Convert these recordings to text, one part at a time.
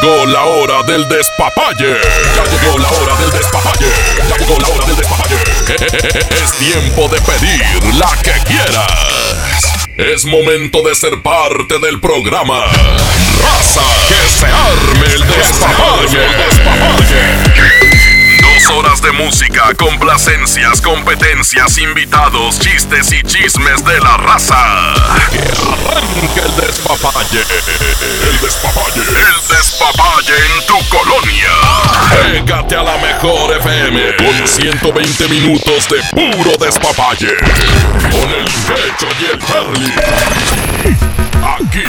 llegó la hora del despapalle. Ya llegó la hora del despapalle. Ya llegó la hora del despapalle. Es tiempo de pedir la que quieras. Es momento de ser parte del programa. Raza, que se arme el despapalle. El despapalle. Dos horas de música, complacencias, competencias, invitados, chistes y chismes de la raza. Que arranque el despapalle. El despapalle. El despapalle en tu colonia. Pégate a la mejor FM con 120 minutos de puro despapalle. Con el pecho y el Charlie. Aquí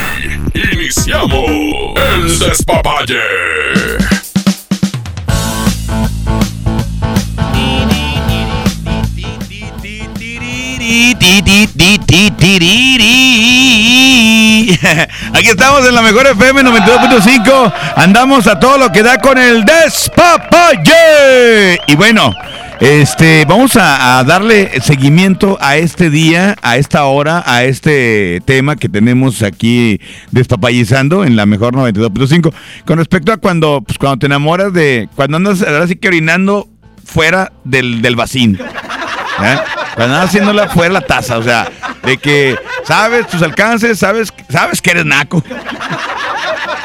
iniciamos el despapalle. Aquí estamos en la mejor FM 92.5. Andamos a todo lo que da con el despapalle. Y bueno, este, vamos a, darle seguimiento a este día, a esta hora, a este tema que tenemos aquí despapallizando en la mejor 92.5. Con respecto a cuando, pues, cuando te enamoras de, cuando andas ahora que orinando fuera del, del vacín. ¿eh? Cuando andas haciéndola fuera la taza, o sea, de que sabes tus alcances, sabes, sabes que eres naco.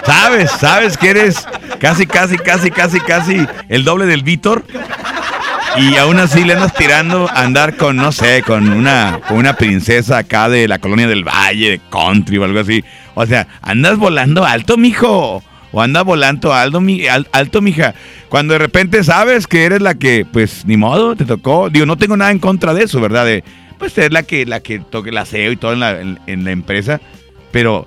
Sabes, sabes que eres casi, casi, casi, casi, casi el doble del Víctor. Y aún así le andas tirando a andar con, no sé, con una, con una princesa acá de la colonia del Valle, de country o algo así. O sea, andas volando alto, mijo. O andas volando alto, mi, al- alto, mija. Cuando de repente sabes que eres la que, pues, ni modo, te tocó. Digo, no tengo nada en contra de eso, ¿verdad? De, pues, es la que, la que toque el aseo y todo en la, en- la empresa. Pero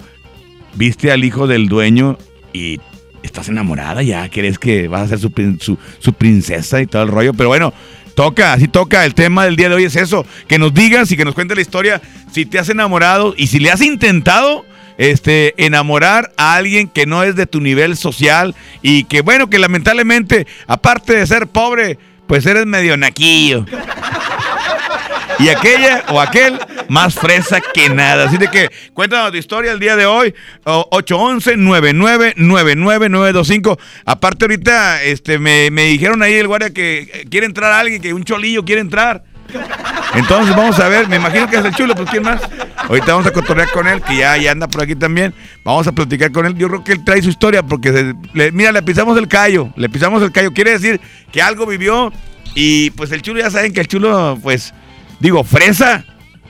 viste al hijo del dueño y estás enamorada ya, crees que vas a ser su, su, su princesa y todo el rollo, pero bueno, toca, así toca, el tema del día de hoy es eso, que nos digas y que nos cuentes la historia, si te has enamorado y si le has intentado este, enamorar a alguien que no es de tu nivel social y que bueno, que lamentablemente, aparte de ser pobre, pues eres medio naquillo. Y aquella o aquel más fresa que nada. Así de que cuéntanos tu historia el día de hoy. o- 811-999925. Aparte ahorita este, me, me dijeron ahí el guardia que quiere entrar alguien, que un cholillo quiere entrar. Entonces vamos a ver, me imagino que es el chulo, pues ¿quién más? Ahorita vamos a cotorrear con él, que ya, ya anda por aquí también. Vamos a platicar con él. Yo creo que él trae su historia, porque se- le- mira, le pisamos el callo, le pisamos el callo. Quiere decir que algo vivió y pues el chulo, ya saben que el chulo, pues, digo, fresa,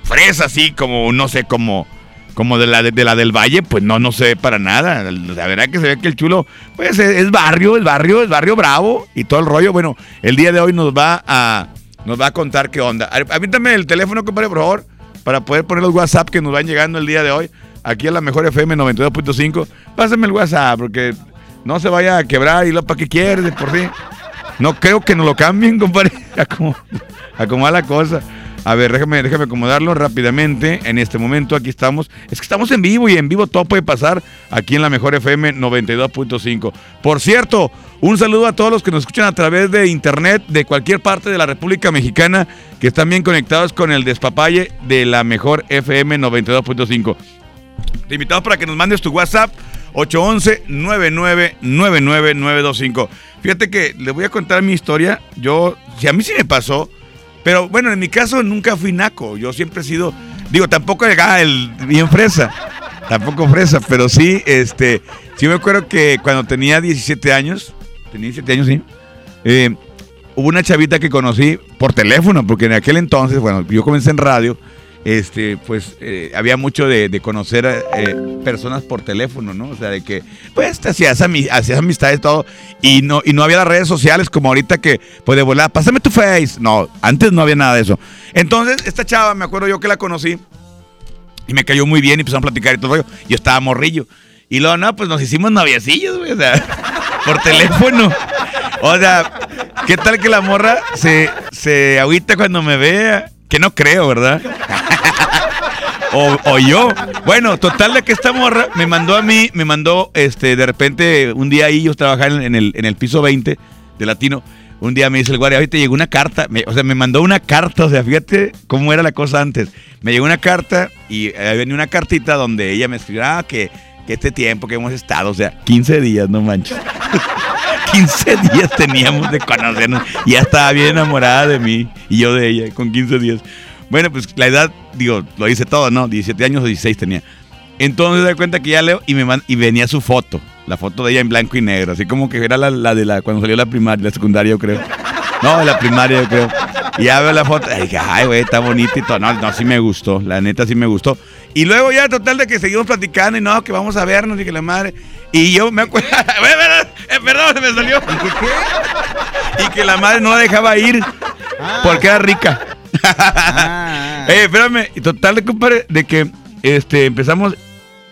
fresa así como, no sé, como como de la de, la del Valle, pues no, no se ve para nada. La verdad que se ve que el chulo, pues es, es barrio, es barrio, es barrio bravo y todo el rollo. Bueno, el día de hoy nos va a, nos va a contar qué onda. A- Avíntame el teléfono, compadre, por favor, para poder poner los WhatsApp que nos van llegando el día de hoy. Aquí a la mejor FM 92.5. Pásame el WhatsApp, porque no se vaya a quebrar y lo para qué quieres por sí. No creo que nos lo cambien, compadre. A como, a como va la cosa. A ver, déjame, déjame acomodarlo rápidamente. En este momento aquí estamos. Es que estamos en vivo y en vivo todo puede pasar aquí en la Mejor FM 92.5. Por cierto, un saludo a todos los que nos escuchan a través de internet de cualquier parte de la República Mexicana que están bien conectados con el despapalle de la Mejor FM 92.5. Te invitamos para que nos mandes tu WhatsApp 811-999925. Fíjate que les voy a contar mi historia. Yo, si a mí sí me pasó, pero bueno, en mi caso nunca fui naco. Yo siempre he sido, digo, tampoco llegaba el bien fresa, tampoco fresa, pero sí, este, sí me acuerdo que cuando tenía 17 años, tenía 17 años, sí, eh, hubo una chavita que conocí por teléfono, porque en aquel entonces, bueno, yo comencé en radio, este, pues eh, había mucho de, de conocer eh, personas por teléfono, ¿no? O sea, de que, pues, te hacías, ami- hacías amistades, todo, y no, y no había las redes sociales como ahorita que, pues, de volar, pásame tu face. No, antes no había nada de eso. Entonces, esta chava, me acuerdo yo que la conocí, y me cayó muy bien y empezamos a platicar y todo el rollo. Yo estaba morrillo. Y luego, no, pues nos hicimos noviecillos, güey, o sea, por teléfono. O sea, ¿qué tal que la morra se, se agüita cuando me vea? Que no creo, ¿verdad? O, o yo. Bueno, total de que esta morra me mandó a mí, me mandó, este, de repente, un día ahí yo trabajaba en, el, en el piso 20 de Latino. Un día me dice el guardia, ahorita llegó una carta, me- o sea, me mandó una carta, o sea, fíjate cómo era la cosa antes. Me llegó una carta y ahí venía una cartita donde ella me escribió, ah, que, que este tiempo que hemos estado, o sea, 15 días, no manches. 15 días teníamos de conocernos y ya estaba bien enamorada de mí y yo de ella con 15 días. Bueno, pues la edad, digo, lo hice todo, ¿no? 17 años o 16 tenía. Entonces da cuenta que ya leo y me y venía su foto, la foto de ella en blanco y negro, así como que era la, la de la cuando salió la primaria, la secundaria, yo creo. No, la primaria, yo creo. Y ya veo la foto, y dije, ay, güey, está bonita y todo. No, no, sí me gustó, la neta sí me gustó. Y luego ya, total, de que seguimos platicando y no, que vamos a vernos y que la madre. Y yo me acuerdo, perdón, eh, perdón, se me salió. Y que la madre no la dejaba ir porque era rica. Ah. Eh, espérame, total de compadre, de que este empezamos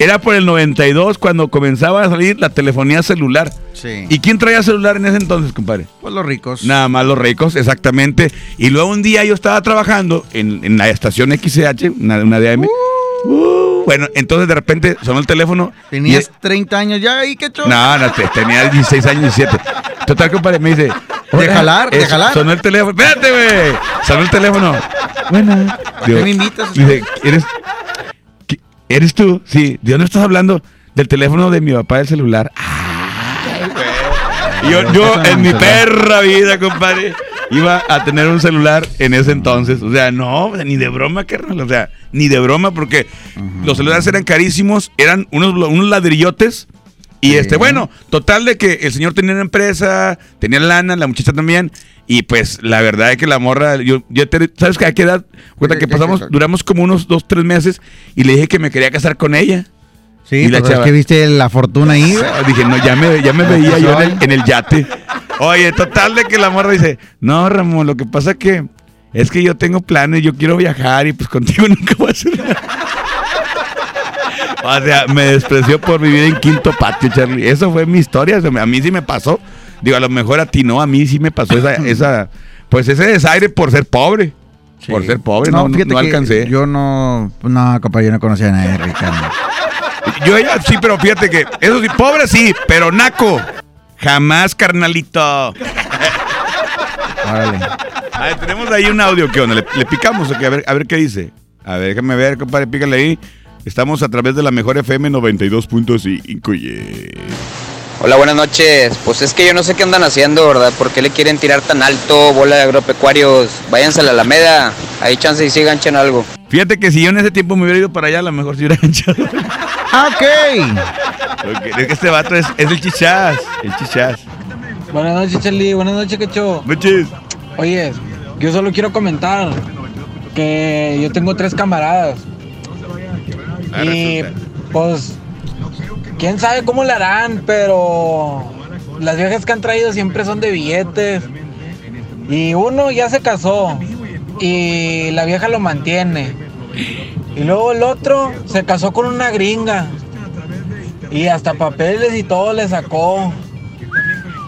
era por el 92 cuando comenzaba a salir la telefonía celular. Sí. ¿Y quién traía celular en ese entonces, compadre? pues los ricos. Nada más los ricos, exactamente. Y luego un día yo estaba trabajando en, en la estación XCH, una, una DM. Uh, bueno, entonces de repente sonó el teléfono. Tenías y- 30 años ya ahí, ¿qué show? no, no, te- tenía 16 años, 17. Total, compadre, me dice. "Hola, jalar, de jalar". Sonó el teléfono. Espérate, güey. Sonó el teléfono. Bueno. qué me invitas? Dice, ¿eres, qué- ¿eres tú? Sí. ¿De dónde estás hablando? Del teléfono de mi papá del celular. Yo, yo en mi perra vida, compadre, iba a tener un celular en ese entonces. O sea, no, ni de broma, carnal. O sea, ni de broma, porque los celulares eran carísimos, eran unos, unos ladrillotes. Y Sí. este, bueno, total de que el señor tenía una empresa, tenía lana, la muchacha también. Y pues la verdad es que la morra, yo, yo te- ¿sabes que a qué edad? Cuenta ¿Qué- que pasamos, duramos como unos dos, tres meses y le dije que me quería casar con ella. Sí, Y la pues es chava- que viste la fortuna ahí. Dije, no, ya me, ya me veía yo en el, en el yate. Oye, total de que la morra dice, no, Ramón, lo que pasa que es que yo tengo planes, yo quiero viajar y pues contigo nunca voy a hacer nada. O sea, me despreció por vivir en quinto patio, Charlie. Eso fue mi historia. a mí sí me pasó. Digo, a lo mejor a ti no, a mí sí me pasó esa, esa pues ese desaire por ser pobre. Por ser pobre, no, no, fíjate no alcancé. Yo, Yo no, no, compa, yo no conocía a nadie rico. ella sí, pero fíjate que, eso sí, pobre sí, pero naco. Jamás, carnalito. Órale. A ver, tenemos ahí un audio, ¿qué onda? ¿Le, le picamos o qué? A ver, a ver qué dice. A ver, déjame ver, compadre, pícale ahí. Estamos a través de la mejor FM 92.5. yeah. Hola, buenas noches. Pues es que yo no sé qué andan haciendo, ¿verdad? ¿Por qué le quieren tirar tan alto, bola de agropecuarios? Váyanse a la Alameda, ahí chance y sí ganchen algo. Fíjate que si yo en ese tiempo me hubiera ido para allá, a lo mejor se hubiera echado. Ah, ok. Porque es que este vato es, es el chichás. El chichás. Buenas noches, Charlie. Buenas noches, Quecho. Noches. Oye, yo solo quiero comentar que yo tengo tres camaradas. Ah, Y resulta. pues, quién sabe cómo le harán, pero las viejas que han traído siempre son de billetes. Y uno ya se casó y la vieja lo mantiene. Y luego el otro se casó con una gringa. Y hasta papeles y todo le sacó.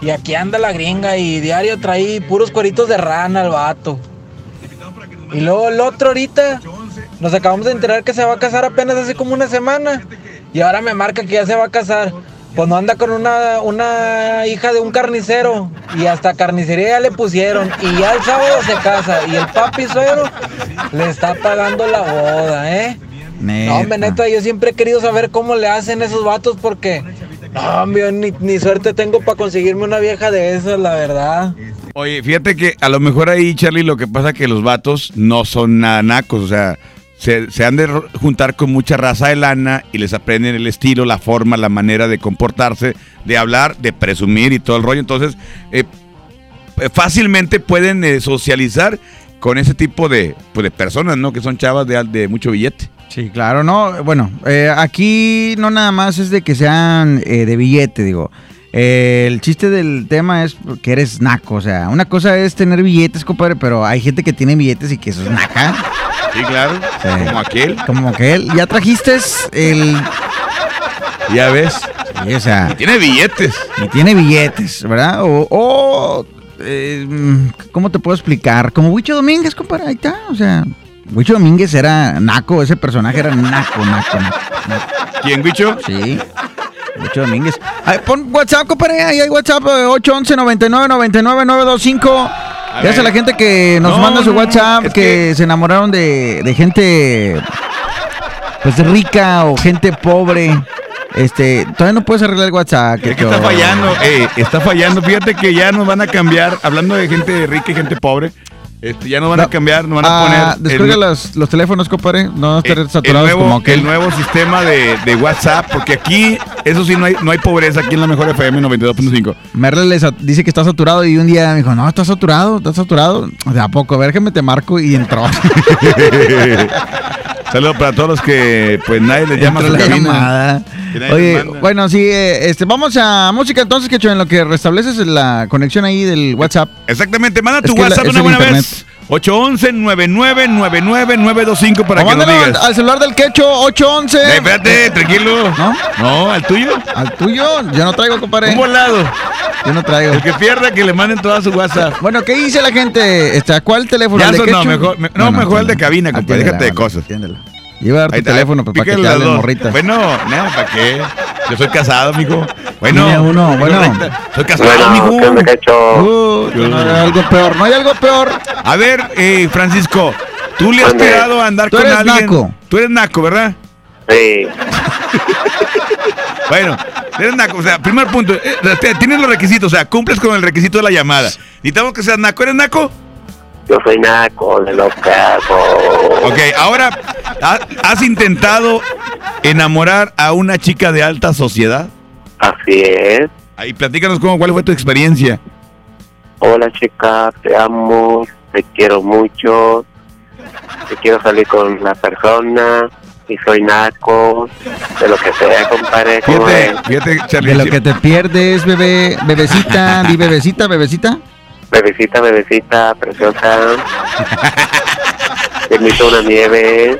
Y aquí anda la gringa y diario trae puros cueritos de rana al vato. Y luego el otro ahorita nos acabamos de enterar que se va a casar apenas hace como una semana. Y ahora me marca que ya se va a casar. Pues no anda con una, una hija de un carnicero. Y hasta carnicería ya le pusieron. Y ya el sábado se casa. Y el papi suero le está pagando la boda, ¿eh? No, hombre, neta, yo siempre he querido saber cómo le hacen esos vatos porque... No, hombre, ni, ni suerte tengo para conseguirme una vieja de esas, la verdad. Oye, fíjate que a lo mejor ahí, Charlie, lo que pasa es que los vatos no son nada nacos, o sea, se, se han de juntar con mucha raza de lana y les aprenden el estilo, la forma, la manera de comportarse, de hablar, de presumir y todo el rollo. Entonces, eh, eh, fácilmente pueden eh, socializar con ese tipo de, pues, de personas, ¿no? Que son chavas de, de mucho billete. Sí, claro, no. Bueno, eh, aquí no nada más es de que sean eh, de billete, digo. Eh, el chiste del tema es que eres naco. O sea, una cosa es tener billetes, compadre, pero hay gente que tiene billetes y que eso es naca. Sí, claro. Sí. Como aquel. Como que él. Ya trajiste el. Ya ves. Sí, o sea, Tiene billetes. y tiene billetes, ¿verdad? O. o, eh, ¿Cómo te puedo explicar? Como Huicho Domínguez, compadre, ahí está. O sea, Huicho Domínguez era naco, ese personaje era naco, naco, naco. naco. ¿Quién, Guicho? Sí. Huicho Domínguez. Ay, pon WhatsApp, compadre. Ahí hay WhatsApp eh, 811 99 99 925. Gracias a la gente que nos No, manda su WhatsApp, que, que- se enamoraron de, de gente pues rica o gente pobre. Este, todavía no puedes arreglar el WhatsApp. Es que está fallando, eh, está fallando. Fíjate que ya nos van a cambiar, hablando de gente rica y gente pobre, este, ya nos van a No. cambiar, nos van a Ah, poner descarga el, los, los teléfonos, compadre. No eh, estar el saturados nuevo, como aquel. el nuevo sistema de, de WhatsApp, porque aquí, eso sí, no hay, no hay pobreza aquí en la mejor FM 92.5. Merle le sa- dice que está saturado y un día me dijo, no, está saturado, está saturado. De a poco, a ver, que me te marco y entró. Saludos para todos los que, pues nadie les llama a su la cabina. llamada. Oye, bueno, sí, eh, este, vamos a música entonces, que en lo que restableces la conexión ahí del WhatsApp. Exactamente, manda Es tu que WhatsApp una buena internet. vez. 811-9999-925 para O que mándalo digas. al, al celular del quecho, 811. Eh, espérate, tranquilo. ¿No? No, al tuyo. Al tuyo, yo no traigo, compadre. Un volado. Yo no traigo. El que pierda, que le manden toda su WhatsApp. Bueno, ¿qué dice la gente? ¿A cuál teléfono? Ya ¿Al de sonó, Quecho? mejor- me- no, mejor el de cabina, compadre, déjate de cosas. atiéndela. Iba a dar tu Ahí está, teléfono pues, para que te las hablen dos. morritas. Bueno, nada, ¿para qué? Yo soy casado, mijo. Bueno, uno, bueno. Soy casado, Bueno, mijo. ¿qué me cacho? Uh, no hay algo peor, no hay algo peor. A ver, eh, Francisco, tú le has pegado a andar Tú con eres alguien. naco. Tú eres naco, ¿verdad? Sí, Bueno, eres naco. O sea, primer punto, eh, tienes los requisitos, o sea, cumples con el requisito de la llamada. Necesitamos que seas naco. ¿Eres naco? Yo soy naco de los cajos. Ok, ahora, ¿ha- ¿has intentado enamorar a una chica de alta sociedad? Así es. Ahí, platícanos cómo, cuál fue tu experiencia. Hola chica, te amo, te quiero mucho, te quiero salir con la persona y soy naco, de lo que sea, compadre. ¿cómo Fíjate, fíjate. De lo que te pierdes, bebé, bebecita, di bebecita, bebecita. Bebecita, bebecita, preciosa. Te invito a una nieve.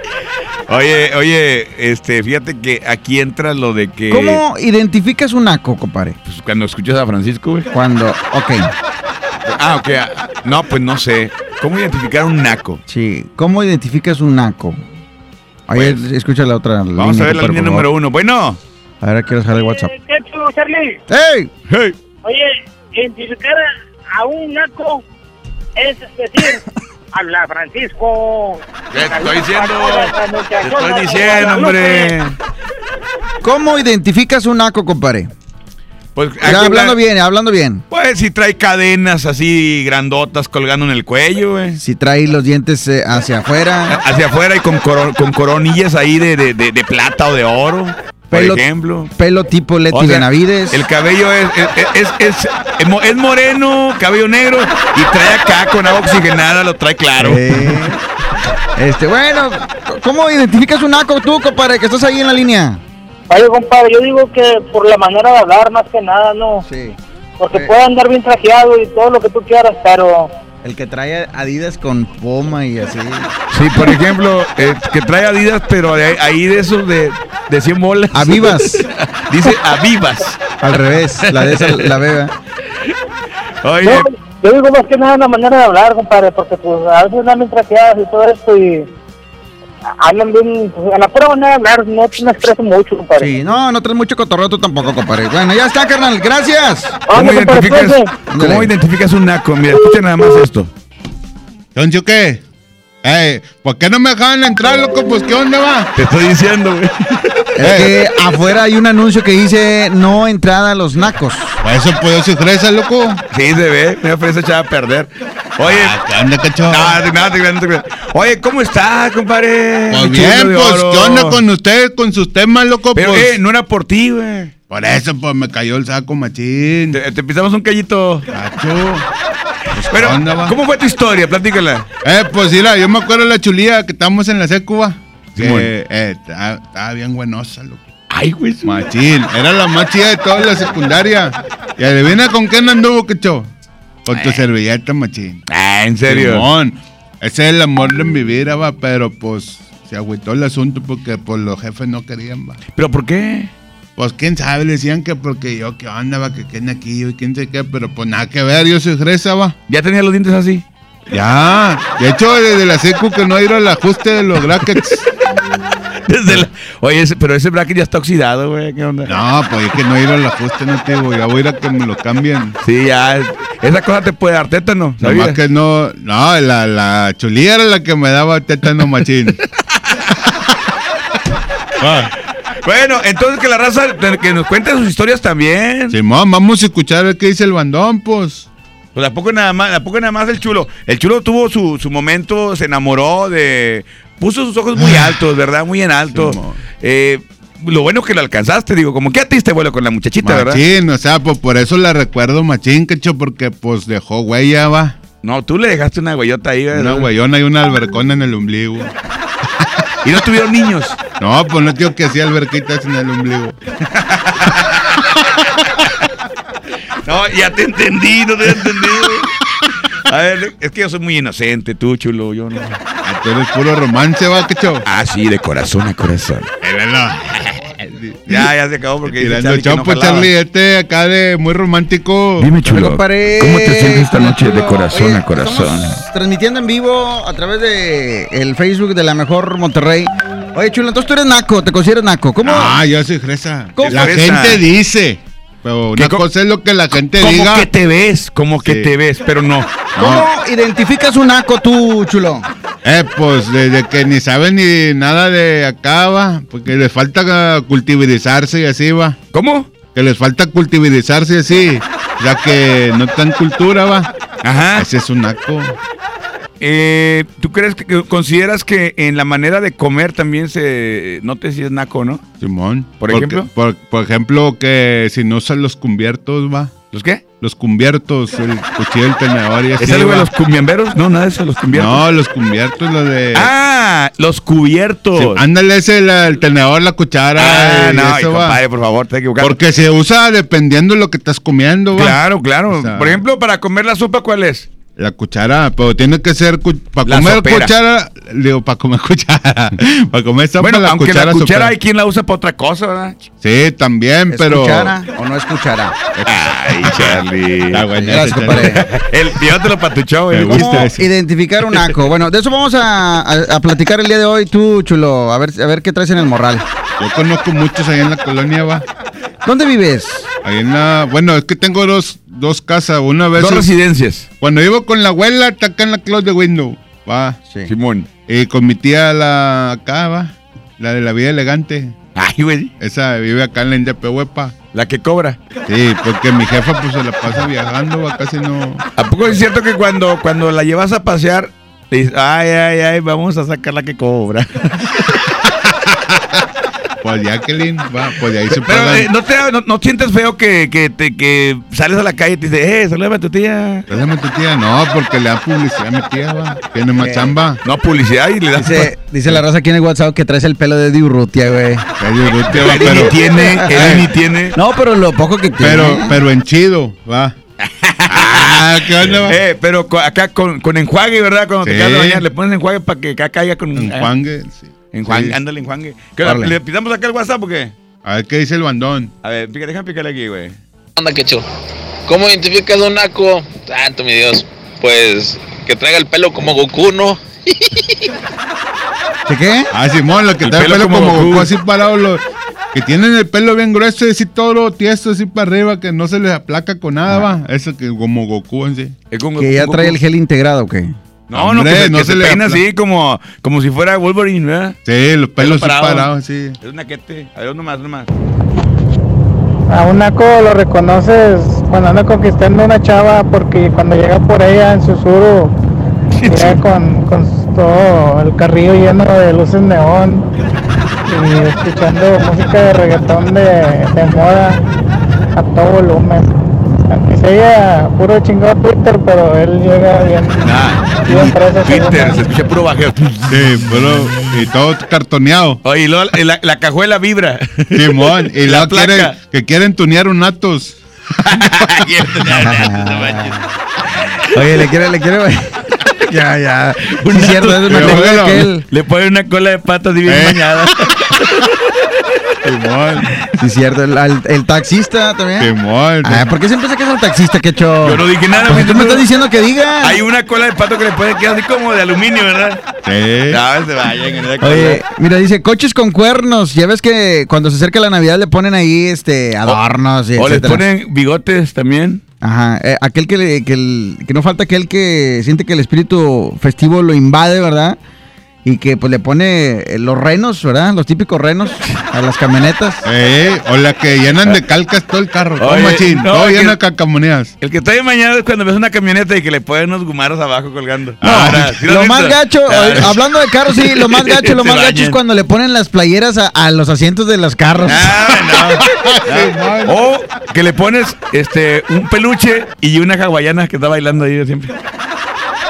Oye, oye, este, fíjate que aquí entra lo de que. ¿Cómo identificas un naco, compadre? Pues, cuando escuchas a Francisco, güey. Cuando, ok, Ah, ok. ah, No, pues no sé. ¿Cómo identificar un naco? sí, ¿cómo identificas un naco? Oye, Pues, escucha la otra Vamos a ver la línea número uno. Bueno. A ver, quiero saber el WhatsApp. ¿Qué tú, Charlie? ¡Ey! Hey. Oye, identificar a, a un naco es decir, habla Francisco. ¿Qué te estoy diciendo? Te estoy diciendo, hombre. ¿Cómo identificas un naco, compadre? Pues, Ya, hablando la- bien, hablando bien. Pues si trae cadenas así grandotas colgando en el cuello, güey. Si trae los dientes eh, hacia afuera. Hacia afuera y con, coro- con coronillas ahí de, de- de- de plata o de oro, por Pelo- ejemplo. Pelo tipo Leti O sea, Benavides. El cabello es, es, es- es- es mo- es moreno, cabello negro y trae acá con agua oxigenada, lo trae claro. Eh, Este, bueno, ¿cómo identificas un naco tú, compadre, que estás ahí en la línea? Oye, compadre, yo digo que por la manera de hablar más que nada, ¿no? Sí. Porque Eh. puede andar bien trajeado y todo lo que tú quieras, pero El que trae Adidas con poma y así. Sí, por ejemplo, eh, que trae Adidas, pero de- ahí de esos de, de 100 bolas. Avivas. Dice Avivas. Al revés, la de esa, la beba. Oye, yo, yo digo más que nada la manera de hablar, compadre, porque pues a veces andan bien trajeadas y todo esto y andan bien, pues, a la manera de hablar no te me expreso mucho, compadre. Sí, no, no traes mucho cotorreo tú tampoco, compadre. Bueno, ya está, carnal, gracias. ¿cómo Oye, compadre, identificas, espérate. ¿cómo Ándale. identificas un naco? Mira, escucha nada más esto. ¿Entonces qué? Eh, ¿por qué no me dejaban entrar, loco? Pues, ¿qué onda va? Te estoy diciendo, güey. Es que afuera hay un anuncio que dice no entrada a los nacos. Por eso puedo ser fresa, loco. Sí, se ve, me ofrece echar a perder. Oye, Ah, ¿qué onda, cacho? nada, te- nada, te creas, no te creas. Oye, ¿cómo está, compadre? Pues bien, pues. ¿qué onda con ustedes, con sus temas, loco? Pero, pues, eh, no era por ti, güey. Por eso, pues, me cayó el saco machín. Te, te pisamos un callito. Cacho. Pues. ¿cómo fue tu historia? Platícala. Eh, pues, mira, yo me acuerdo de la chulía que estábamos en la secuba. Que, eh, estaba bien buenosa, loco. Ay, güey. Machín, era la más chida de toda la secundaria. Y adivina con quién anduvo, cacho. Con tu servilleta, machín. Ah, en serio. Simón, ese es el amor de mi vida, va, pero pues se agüitó el asunto porque pues los jefes no querían, va. ¿Pero por qué? Pues quién sabe, le decían que porque yo, que onda, va, que quién aquí y quién sé qué, pero pues nada que ver, yo soy fresa, va. ¿Ya tenía los dientes así? Ya, de hecho, desde la secu que no ha ido al ajuste de los brackets. Desde la- Oye, ese- pero ese bracket ya está oxidado, güey. ¿Qué onda? No, pues es que no ido al ajuste, no te digo, ya voy a ir a que me lo cambien. Sí, ya. Esa cosa te puede dar tétano, Nomás ¿sabías? que no, no, la, la chulía era la que me daba tétano machín. Ah, Bueno, entonces que la raza que nos cuente sus historias también. Simón, vamos a escuchar el que dice el bandón, pues. Pues a poco nada más, a poco nada más el chulo. El chulo tuvo su, su momento, se enamoró de. Puso sus ojos muy altos, ¿verdad? Muy en alto. Eh, lo bueno es que lo alcanzaste, digo, como que a ti te vuelo con la muchachita, ¿verdad? Machín, o sea, pues por eso la recuerdo machín, quecho, porque pues dejó huella, va. No, tú le dejaste una güeyota ahí, ¿verdad? Una huellona y una albercona en el ombligo. Y no tuvieron niños. No, pues no tío que hacía alberquitas en el ombligo. No, ya te entendí, no te he entendido. A ver, es que yo soy muy inocente, tú, chulo, yo no. Ah, tú eres puro romance, va, quecho. Ah, sí, de corazón a corazón. Ya, ya se acabó porque dice Tirando Charlie que no. Charlie, este acá de muy romántico. Dime, chulo. ¿cómo te sientes esta noche de corazón Oye, a corazón? Transmitiendo en vivo a través de el Facebook de la mejor Monterrey. Oye, chulo, entonces tú eres naco, te consideras naco. ¿Cómo? Ah, yo soy fresa. ¿Cómo La fresa? gente dice. Pero ¿Qué una co- cosa es lo que la gente Como diga. que te ves, como que Sí. te ves, pero no. ¿Cómo identificas un naco tú, chulo? Eh, pues desde que ni saben ni nada de acá, va. Porque les falta cultivizarse y así, va. ¿Cómo? Que les falta cultivizarse y así. Ya que no tan cultura, va. Ajá. Ese es un naco. Eh, ¿Tú crees que, consideras que en la manera de comer también se note si es naco, no? Simón. ¿Por ejemplo? Por, por ejemplo, que si no usan los cubiertos, va. ¿Los qué? Los cubiertos, el cuchillo, el tenedor y así. ¿Es algo de los cumbiamberos? No, nada de eso, los cubiertos. No, los cubiertos, lo de. Ah, los cubiertos. Sí, ándale ese, la- el tenedor, la cuchara. Ah, no, eso y compadre, por favor, te equivocado. Porque se usa dependiendo de lo que estás comiendo, va. Claro, claro. O sea- Por ejemplo, para comer la sopa, ¿cuál es? La cuchara, pero tiene que ser para La comer sopera. cuchara, digo, para comer cuchara, para comer sopa bueno, la aunque cuchara, la cuchara sopera. hay quien la usa para otra cosa, ¿verdad? Sí, también, ¿Es pero cuchara o no es cuchara? Ay, Charlie. El llévatelo para tu show, Me eh. gusta. ¿Cómo ese. identificar un naco? Bueno, de eso vamos a, a- a platicar el día de hoy, tú, chulo. A ver, a ver qué traes en el morral. Yo conozco muchos ahí en la colonia, va. ¿Dónde vives? Ahí en la, bueno, es que tengo dos, dos casas. Una vez, Dos residencias. cuando vivo con la abuela, está acá en la close de window, va. Sí. Simón. Y con mi tía, la acá, va. La de la vida elegante. Ay, güey. Esa vive acá en la Indepehuepa. La que cobra. Sí, porque mi jefa pues se la pasa viajando, va, casi no. ¿A poco es cierto que cuando, cuando la llevas a pasear, le dices, ay, ay, ay, vamos a sacar la que cobra? Pues Jacqueline, va, pues de ahí se Pero eh, ¿no, te, no, no sientes feo que, que, te, que sales a la calle y te dices, eh, salúdame a tu tía? Pásame tu tía, no, porque le da publicidad a mi tía, va. Tiene más chamba. No, publicidad y le das... Dice, dice la raza aquí en el WhatsApp que traes el pelo de Diurrutia, güey. Medio Urrutia, va, Él ni pero, tiene, él ni tiene. No, pero lo poco que tiene. pero, pero en chido, va. Ah, ¿qué onda? Eh, pero acá con, con enjuague, ¿verdad? Cuando te quedas de bañar, le pones enjuague para que acá caiga con... En eh, Juangue, sí. Enjuague, Sí. ándale, enjuague. ¿Qué, Órale. ¿Le pidamos acá el WhatsApp o qué? A ver qué dice el bandón. A ver, pica, déjame picarle aquí, güey. Anda, quecho. ¿Cómo identificas a un naco? Santo mi Dios. Pues que traiga el pelo como Goku, ¿no? ¿De qué? Ah, Simón, lo que El trae el pelo pelo como como Goku. Goku, así parado, lo- que tienen el pelo bien grueso y así todo lo tieso, así para arriba, que no se les aplaca con nada, va. Eso que como Goku en sí. Es con- Que ya trae el gel integrado, ¿o qué? No, no, Hombre, que se, no que se se le peina así como, como si fuera Wolverine, ¿verdad? Sí, los pelos así parado. parados, sí. Es una quete. A ver, uno más, uno más. A un naco lo reconoces cuando anda conquistando una chava porque cuando llega por ella en susurro, llega con, con todo el carrillo lleno de luces neón y escuchando música de reggaetón de, de moda a todo volumen. Aunque sea puro chingado Twitter, pero él llega bien, Nah, bien Twitter, se escucha puro bajeo. Sí, pero, y todo cartoneado. Oye, y luego la, la- la cajuela vibra. Simón, y La luego quieren, que quieren tunear un Atos. Oye, le quiere, le quiere, ya, ya. Un Sí, cierto, es una bueno. que él. Le ponen una cola de patas y bien Eh. bañada. Sí, cierto. El, al- el taxista también. Simón. Ah, ¿por qué siempre sacas al taxista, que hecho? Yo no dije nada, Pues tú me estás diciendo que diga. Hay una cola de pato que le puede quedar así como de aluminio, ¿verdad? Sí. No, se vayan. Oye, mira, dice coches con cuernos. Ya ves que cuando se acerca la Navidad le ponen ahí este adornos y o les etcétera. ponen bigotes también. Ajá, eh, aquel que, le- que, el- que no falta aquel que siente que el espíritu festivo lo invade, ¿verdad? Y que pues le pone eh, los renos, ¿verdad? Los típicos renos a las camionetas. Eh, o la que llenan de calcas todo el carro. Todo Oye, machín, no, todo lleno de cacamonedas. El que está bien bañado es cuando ves una camioneta y que le ponen unos gumaros abajo colgando. Ah, ¿verdad? ¿Sí lo más gacho, Ah, hablando de carros, sí, lo más gacho, lo más gacho es cuando le ponen las playeras a, a los asientos de los carros. Ah, no. o que le pones este un peluche y una hawaiana que está bailando ahí siempre.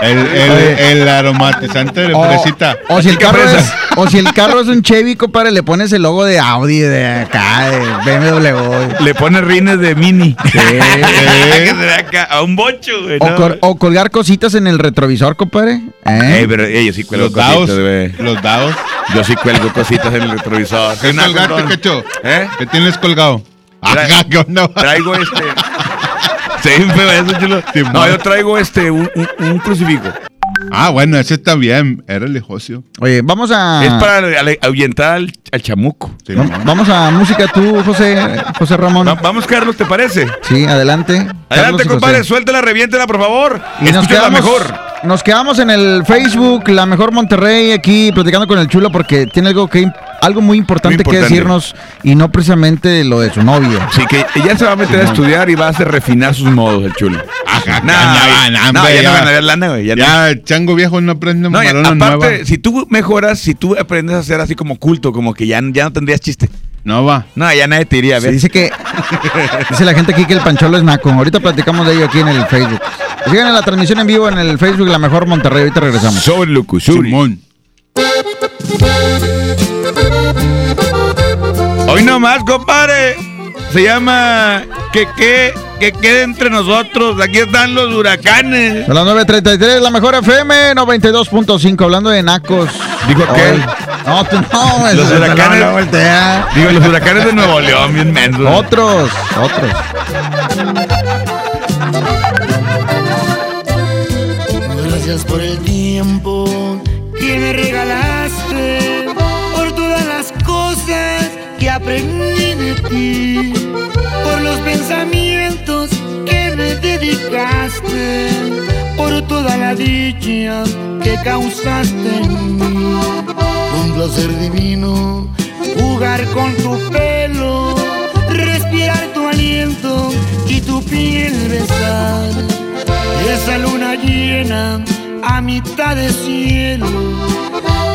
El, el, el aromatizante de O, fresita. o si el carro es, o si el carro es un Chevy, compadre, le pones el logo de Audi, de acá, de BMW. Le pones rines de mini. Sí. a un bocho, güey. O, no. col- o colgar cositas en el retrovisor, compadre. ¿Eh? Ey, pero ey, yo sí cuelgo Los dados. cositas, güey. Los dados. Yo sí cuelgo cositas en el retrovisor. ¿Qué colgaste, cacho? ¿Eh? ¿Qué tienes colgado? Tra- Ajá, ¿qué onda? Traigo este. Sí, feo eso, chulo. No, yo traigo este, un, un, un crucifijo. Ah, bueno, ese está bien. Era religioso. Oye, vamos a. Es para ale- ahuyentar al, al chamuco. Sí, Va- ¿no? Vamos a música tú, José, José Ramón. Va- vamos, Carlos, ¿te parece? Sí, adelante. Carlos Adelante, y compadre, José. suéltala, reviéntela, por favor. Y nos Escucha la quedamos, mejor. Nos quedamos en el Facebook, La Mejor Monterrey, aquí platicando con el chulo porque tiene algo que algo muy importante, Muy importante. que decirnos y no precisamente lo de su novio. Sí, que ella se va a meter a estudiar y va a hacer refinar sus modos, el chulo. Ajá, No, ya, no, no, ya no ya. ganaría lana, güey. Ya no. Ya, el chango viejo no aprende No, aparte, si tú mejoras, si tú aprendes a ser así como culto, como que ya, ya no tendrías chiste. No va. No, ya nadie te iría a Se ver. dice que dice la gente aquí que el pancholo es naco. Ahorita platicamos de ello aquí en el Facebook. Sigan en la transmisión en vivo en el Facebook La Mejor Monterrey. Ahorita regresamos. Sobre sobre. Simón. Hoy nomás, compadre. Se llama que que que quede entre nosotros. Aquí están los huracanes. Son las 9.33, La Mejor FM 92.5. Hablando de nacos. Dijo Hoy- aquel. No, tú no. Los huracanes- no, no, voltea. Digo, los huracanes de Nuevo León, bien mensos. Otros, otros. Gracias por el tiempo que me regalaste, por todas las cosas que aprendí de ti, por los pensamientos que me dedicaste, por toda la dicha que causaste en mí. Un placer divino jugar con tu pelo, respirar tu y tu piel besar. Esa luna llena a mitad de cielo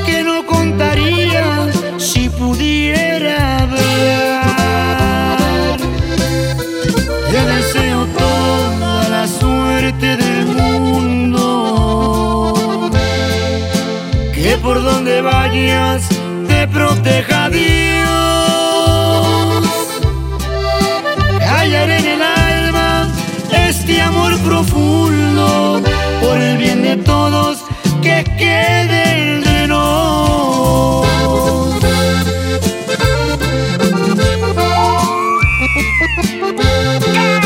que no contaría si pudiera hablar. Del mundo, que por donde vayas te proteja Dios. Callar en el alma este amor profundo, por el bien de todos, que quede entre nos. ¡Cántalo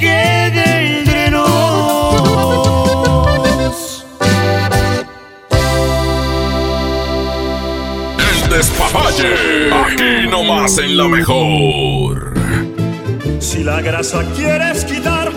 Quede entre nos. El despapalle. Aquí nomás en la mejor. Si la grasa quieres quitar,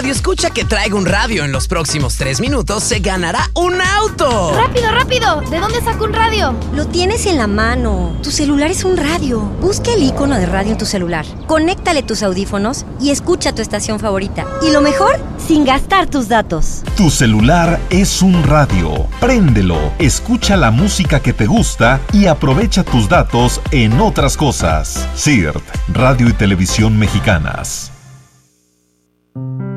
Radio escucha que traiga un radio en los próximos tres minutos se ganará un auto. ¡Rápido, rápido! ¿De dónde saco un radio? Lo tienes en la mano. Tu celular es un radio. Busca el icono de radio en tu celular. Conéctale tus audífonos y escucha tu estación favorita. Y lo mejor, sin gastar tus datos. Tu celular es un radio. Préndelo, escucha la música que te gusta y aprovecha tus datos en otras cosas. CIRT, Radio y Televisión Mexicanas.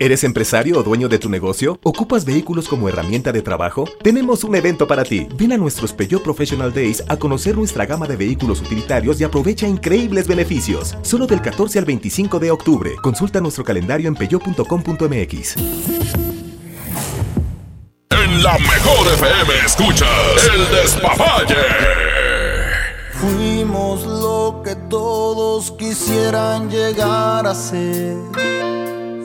¿Eres empresario o dueño de tu negocio? ¿Ocupas vehículos como herramienta de trabajo? Tenemos un evento para ti. Ven a nuestros Peugeot Professional Days a conocer nuestra gama de vehículos utilitarios y aprovecha increíbles beneficios. Solo del 14 al 25 de octubre. Consulta nuestro calendario en peugeot.com.mx. En la mejor FM escuchas el despapalle. Fuimos lo que todos quisieran llegar a ser.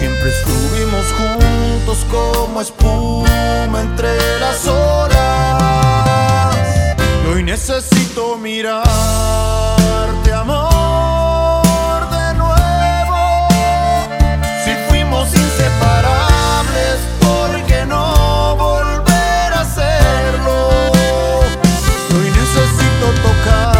Siempre estuvimos juntos como espuma entre las olas. Y hoy necesito mirarte, amor, de nuevo. Si fuimos inseparables, ¿por qué no volver a hacerlo? Y hoy necesito tocar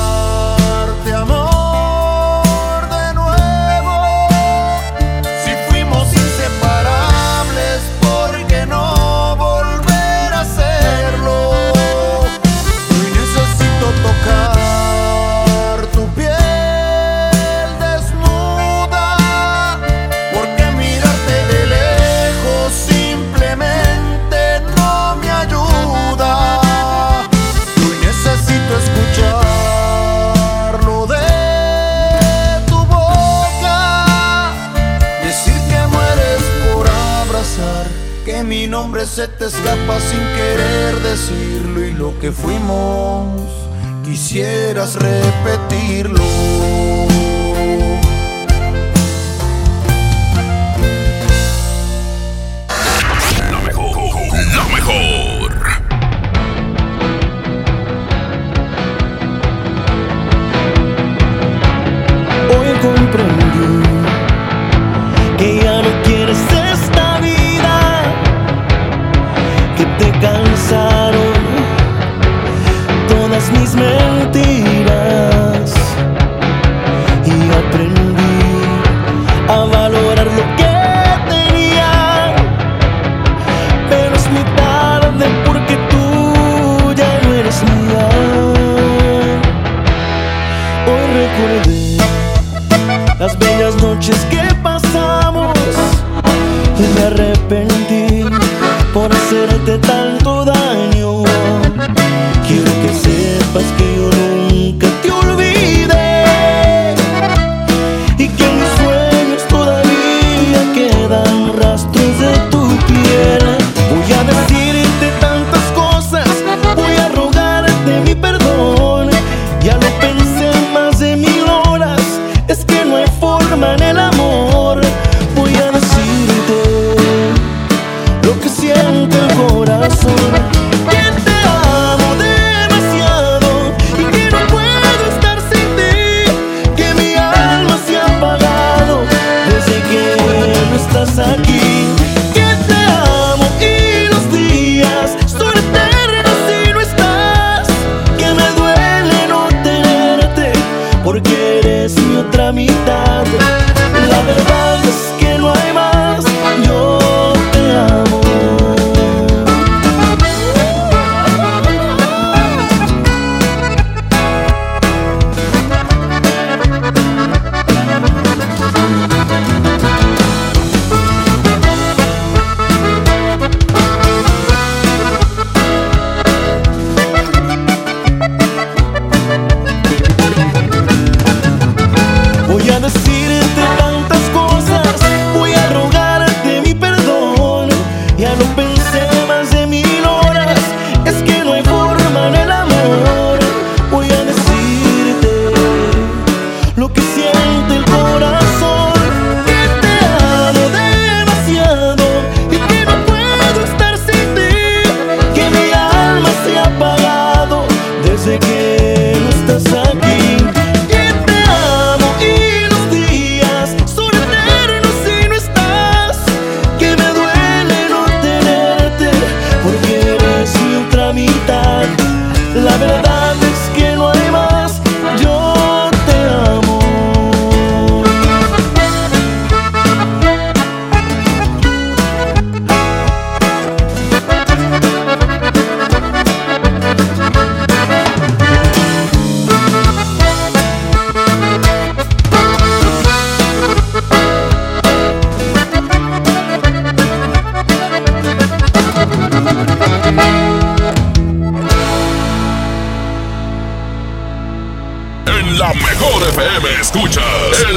Tu piel desnuda, porque mirarte de lejos simplemente no me ayuda. Y necesito escuchar lo de tu boca Decir que mueres por abrazar Que mi nombre se te escapa sin querer decirlo Y lo que fuimos quisieras repetirlo.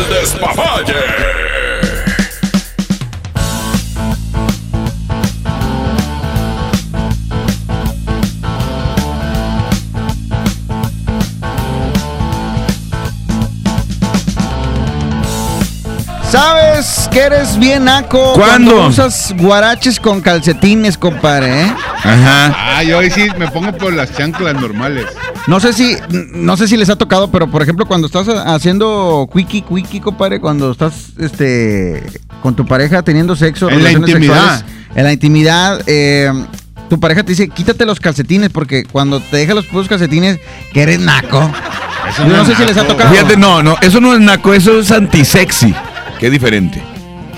Despapalle. ¿Sabes que eres bien naco? ¿Cuándo? usas guaraches con calcetines, compadre, ¿eh? Ajá. Ah, yo ahí sí me pongo por las chanclas normales. No sé si, no sé si les ha tocado, pero por ejemplo, cuando estás haciendo quickie, quickie, compadre, cuando estás este con tu pareja teniendo sexo, En la relaciones intimidad. sexuales, en la intimidad, eh, tu pareja te dice, quítate los calcetines, porque cuando te deja los puros calcetines, que eres naco. Yo no, sé si les ha tocado. Fíjate, no, no, eso no es naco, eso es antisexy, es diferente.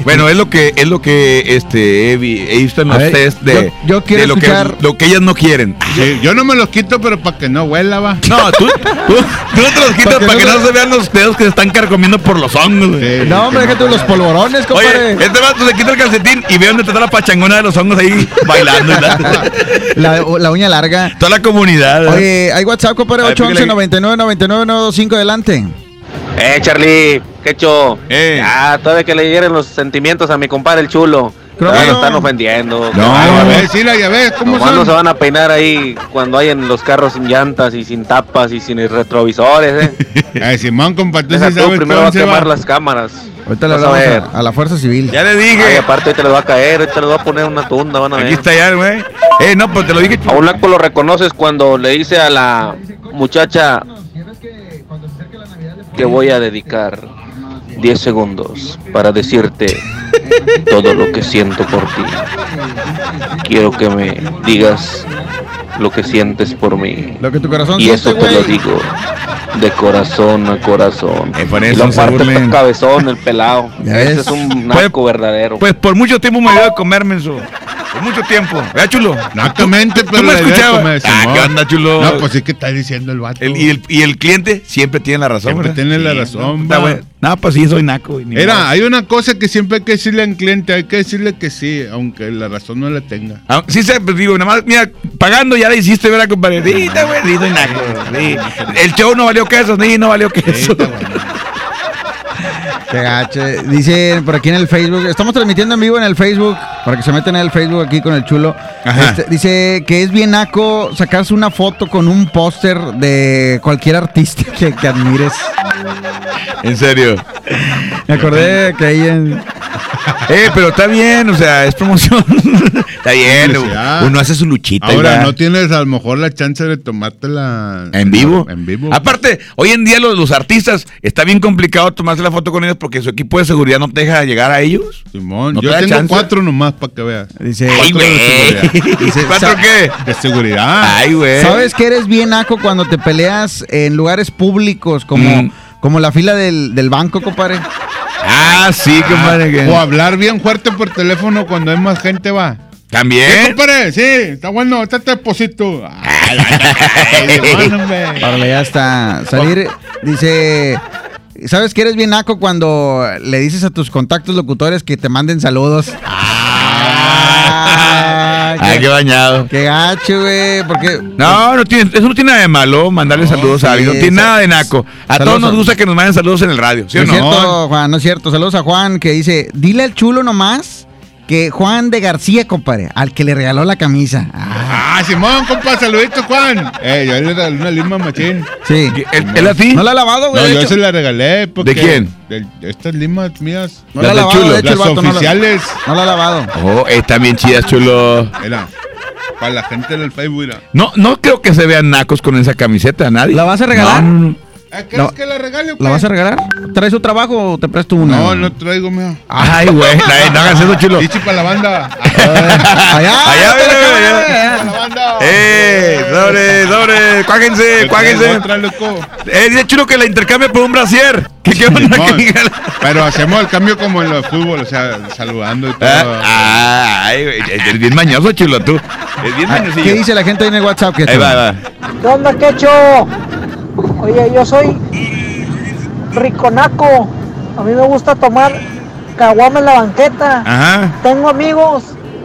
Bueno, es lo que es lo que este he, vi- he visto en los ver, test de, yo- yo quiero de lo, escuchar- que, lo que ellas no quieren. Sí, yo no me los quito, pero para que no huela, va. No, tú, tú, tú no te los quitas para que no se vean los dedos que se están carcomiendo por los hongos. No, hombre, déjate los polvorones, compadre. Oye, este vato se quita el calcetín y ve dónde está la pachangona de los hongos ahí bailando. la- La, la uña larga. toda la comunidad. ¿verdad? Oye, hay WhatsApp, compadre, A ver, 811 pícale. 99 99 925 adelante. Eh, Charlie, qué hecho. Eh. Ah, todavía que le hieren los sentimientos a mi compadre el chulo. Que lo están ofendiendo. No. Ya Claro. ves, sí, la- ya ves, ¿cómo ¿Cuándo se van a peinar ahí cuando hay en los carros sin llantas y sin tapas y sin retrovisores, eh? Ay, Simón, compa, tú sí Deja tú, sabes primero va a va. quemar las cámaras. Ahorita le Vas a ver. a, la Fuerza Civil. Ya le Ay, dije. aparte ahorita les va a caer, ahorita les va a poner una tunda, van a Aquí ver. está ya, güey. Eh, no, pues te lo dije. A un naco lo reconoces cuando le dice a la muchacha que voy a dedicar 10 segundos para decirte todo lo que siento por ti. Quiero que me digas lo que sientes por mí. Lo que tu corazón Y siente, eso te lo güey. digo de corazón a corazón. Eh, por y eso lo no se burlen. está cabezón, el pelado. Ese es un Pues- naco verdadero. Pues por mucho tiempo me dio de comer, menso. Por mucho tiempo. ¿Verdad, chulo? Exactamente, pero me la idea es escuchabas? Ah. ¿qué onda, chulo? No, pues sí que está diciendo el vato. El- y, el, y el cliente siempre tiene la razón, Siempre ¿verdad? tiene la Sí, razón, está va. bueno. No, pues sí, soy naco. Era, hay una cosa que siempre hay que decirle cliente, hay que decirle que sí, aunque la razón no la tenga. Ah, Sí, sé, pues digo, nada más, mira, pagando ya la hiciste, ¿verdad, compadre? Sí, está güey, sí, sí. El show no valió queso, sí, no valió queso. Qué gache. Dice por aquí en el Facebook. Estamos transmitiendo en vivo en el Facebook. Para que se metan en el Facebook aquí con el chulo. Ajá. Este, dice que es bien naco sacarse una foto con un póster de cualquier artista que, que admires. En serio. Me acordé que ahí en. Eh, pero está bien, o sea, es promoción. está bien, Publicidad. uno hace su luchita. Ahora no tienes a lo mejor la chance de tomártela ¿En vivo? En vivo. Aparte, hoy en día los, los artistas está bien complicado tomarse la foto con ellos porque su equipo de seguridad no te deja llegar a ellos. Simón, ¿No te yo da tengo chance? cuatro nomás para que veas. Dice. Ay, Cuatro de güey. Dice, ¿Cuatro qué? De seguridad. Ay, güey. ¿Sabes que eres bien naco cuando te peleas en lugares públicos como, Mm. como la fila del, del banco, compadre? Ah, sí, compadre. que- O hablar bien fuerte por teléfono cuando hay más gente, va. ¿Eh, También. compadre? Sí, está bueno, está te deposito. Ay, ya está. Salir, dice. ¿Sabes que eres bien naco cuando le dices a tus contactos locutores que te manden saludos? Ah, Ay, qué bañado. Qué gacho, güey. Porque. No, no tiene, eso no tiene nada de malo, mandarle saludos a alguien, no tiene nada de naco. A todos nos gusta que nos manden saludos en el radio, ¿sí no o es no? cierto, Juan, no es cierto. Saludos a Juan que dice: Dile al chulo nomás que Juan de García, compadre, al que le regaló la camisa. Ah, Ah, Simón, compa, saludito, Juan. Eh, yo le regalé una lima machín. sí. ¿Él, él a ti? No la ha lavado, güey. No, yo hecho. se la regalé. Porque ¿De quién? de- de estas limas mías. No la ha Las lavado, chulo. de hecho, el Las vato no la- oficiales. No la ha lavado. Oh, están bien chidas, chulo. Era para la gente del Facebook. Era. No, no creo que se vean nacos con esa camiseta, nadie. ¿La vas a regalar? No, no, no. ¿Eh, ¿Quieres La- que la regale o qué? ¿La vas a regalar? ¿Traes un trabajo o te presto una? No, no traigo, mía. Ay, güey, no, no hagas eso, chulo. Dichi para la banda. Allá, Allá, te la banda. ¡Eh! ¡Dobre, dobre! Otra, loco. Eh, dice chulo que la intercambie por un brasier. ¿Qué, qué onda? Simón. Que diga- Pero hacemos el cambio como en los fútbol, o sea, saludando y todo. Ah, ay, güey, es bien mañoso, chulo, tú. Es bien Ah, mañosillo. ¿Qué dice la gente ahí en el WhatsApp? Que Ahí va, va. ¿Qué onda, Quecho? Oye, yo soy riconaco. A mí me gusta tomar caguama en la banqueta. Ajá. Tengo amigos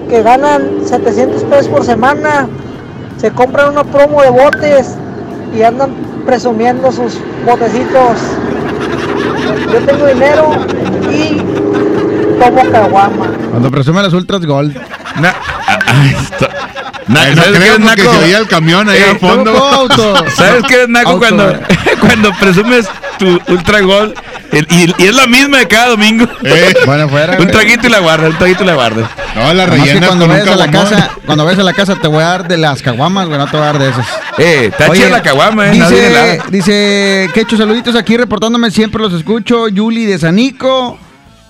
que ganan 700 pesos por semana. Se compran una promo de botes y andan presumiendo sus botecitos. Yo tengo dinero y tomo caguama. Cuando presume las Ultras Gold. Na- ah, Na- Eh, no ¿Sabes qué es naco? se oía el camión ahí al fondo. Toco auto. ¿Sabes qué es naco Auto. cuando, cuando presumes tu ultra gol? El- y, y es la misma de cada domingo. Eh. Bueno, fuera. un traguito y la guardas, un traguito y la guardas. No, la que rellena cuando vayas a la casa, cuando vayas a la casa te voy a dar de las caguamas, güey, no te voy a dar de esas. Eh, está chida la caguama, eh. Dice, helada. dice, Quecho, saluditos aquí reportándome, siempre los escucho. Yuli de Sanico.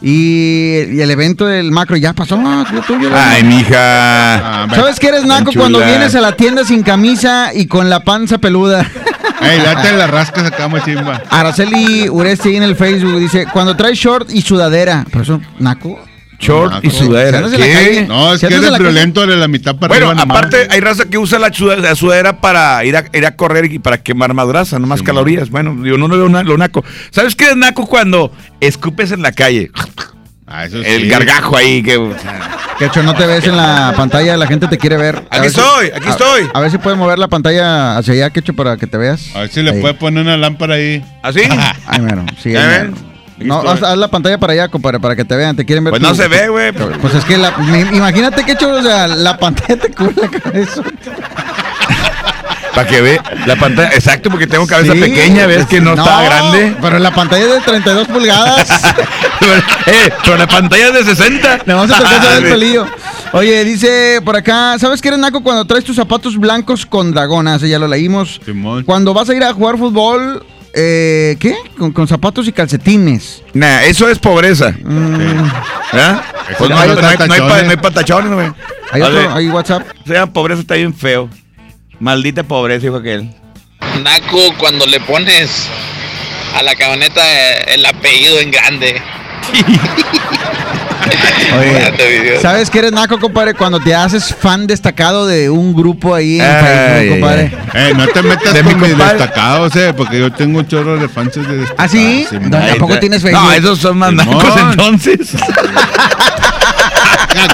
Y, y el evento del macro ya pasó. ah, tú- tú, Ay, mija. Ah, ¿Sabes que eres naco cuando vienes a la tienda sin camisa y con la panza peluda? Ey, date la rasca, sacamos chimba. Araceli Uresti ahí en el Facebook dice, cuando traes short y sudadera. ¿Pero eso, naco? Short y sudadera. ¿Se andas en la ¿Qué? No, es que en eres violento de la mitad para Bueno, arriba nomás. aparte hay raza que usa la, sudadera para ir a, ir a correr y para quemar más grasa, no más calorías. Bueno, yo no lo veo na- lo naco. ¿Sabes qué es naco cuando escupes en la calle? Ah, eso El gargajo ahí que... Quecho, no te ves en la pantalla, la gente te quiere ver. A Aquí si- estoy, aquí a- estoy. A ver si puedes mover la pantalla hacia allá, Quecho, para que te veas. A ver si le Ahí. puede poner una lámpara ahí. ¿Así? Ay, mero, sí, ¿Ya ahí mero. No, haz, haz la pantalla para allá, compadre, para que te vean, te quieren ver. Pues no se ve, güey. Pues es que la, me- imagínate que hecho, o sea, la pantalla te cubre la cabeza. Para que ve la pantalla. Exacto, porque tengo cabeza Sí, pequeña, ves que no, está grande. Pero la pantalla es de 32 pulgadas. eh, pero la pantalla es de 60. Nada más se te alcanza a ver el Ah, pelillo. Oye, dice por acá, ¿sabes qué eres naco cuando traes tus zapatos blancos con dragonas? Ya lo leímos. Simón. Cuando vas a ir a jugar fútbol, eh, ¿qué? Con, con zapatos y calcetines. Nah, eso es pobreza. Mm, ¿Ah? Pues no, hay, está no hay- no hay pa- tachones. no hay patachones, güey. ¿Hay otro? ¿Hay WhatsApp? O sea, pobreza está bien feo. Maldita pobreza, dijo aquel. Naco cuando le pones a la camioneta eh, el apellido en grande. Oye, ¿sabes qué eres naco, compadre? Cuando te haces fan destacado de un grupo ahí en Ay, Facebook, ay, compadre. Eh, no te metas De mi con mis destacados, eh, porque yo tengo un chorro de fans de destacados. ¿Ah, sí? No, tampoco tienes Facebook. No, esos son más Simón. nacos entonces.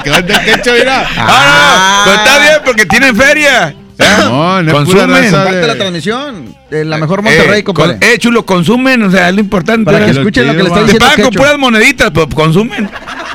¿Qué onda, quecho, mira? Ah, no, pero está bien porque tienen feria. Simón, es pura Consumen. Parte de la transmisión. De la mejor Monterrey, eh, compadre. con- eh, chulo, consumen, o sea, es lo importante. Para que ¿verdad? escuchen lo que le está Te Te diciendo pagan con puras moneditas, pero consumen.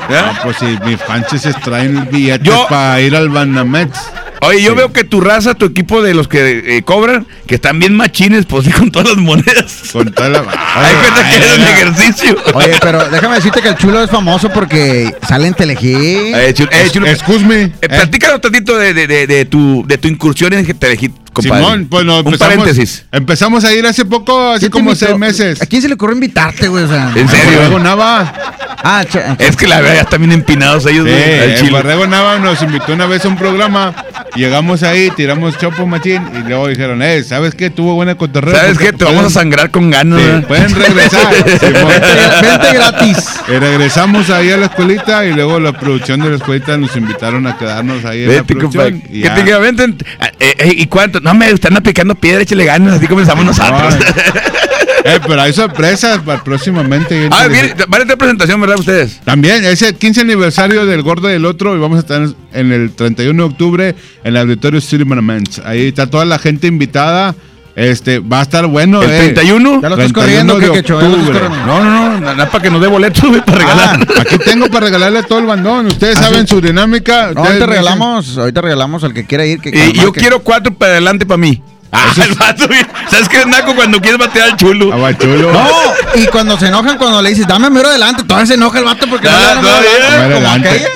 ¿Ya? Ah, pues si mis se traen billetes Yo- para ir al Banamex. Oye, yo Sí. veo que tu raza, tu equipo de los que eh, cobran, que están bien machines, pues sí, con todas las monedas. Con toda la... Hay cuenta que es un ejercicio. Oye, pero déjame decirte que el chulo es famoso porque sale en Telehit. Eh, chulo, eh, chulo, Excuse me. eh, platícanos tantito de, de, de, de tu, de tu incursión en Telehit, compadre. Simón, pues no, Un empezamos, paréntesis. empezamos a ir hace poco, hace ¿Quién te como invitó? seis meses. ¿A quién se le ocurrió invitarte, güey? O sea, ¿En serio? Borrego Nava. Ah, cha- Es que la verdad ya están bien empinados ellos, Sí, güey, al el chile. Borrego Nava nos invitó una vez a un programa. Llegamos ahí, tiramos chopo machín y luego dijeron, eh, ¿sabes qué? Tuvo buena cotorreo. ¿Sabes qué? Te vamos a sangrar con ganas. Pueden regresar. Simón. Vente, gratis. Y regresamos ahí a la escuelita y luego la producción de la escuelita nos invitaron a quedarnos ahí en la Vete, producción. compadre. y Que te vente. eh, eh, ¿Y cuánto? No, me están aplicando piedra, échale ganas, así comenzamos nosotros. Eh, pero hay sorpresas para próximamente. Ah, bien, van a tener presentación, ¿verdad, ustedes? También es el 15 aniversario del Gordo y el Otro y vamos a estar en el 31 de octubre en el Auditorio City Monuments. Ahí está toda la gente invitada. Este, va a estar bueno. ¿El eh. 31? Ya lo estás 31 corriendo, de que. No, no, no, nada para que nos dé boletos, güey, para regalar. Ah, aquí tengo para regalarle a todo el bandón. Ustedes ¿Ah, saben sí? su dinámica. No, ahorita dicen- regalamos, ahorita regalamos al que quiera ir. Que, Y yo quiero cuatro para adelante para mí. Ah, el vato. ¿Sabes qué es naco cuando quieres batear al chulo? Ah, chulo. No, y cuando se enojan, cuando le dices, dame mero adelante, todavía se enoja el vato porque no le Ah, dan mero todavía. adelante. Mero adelante.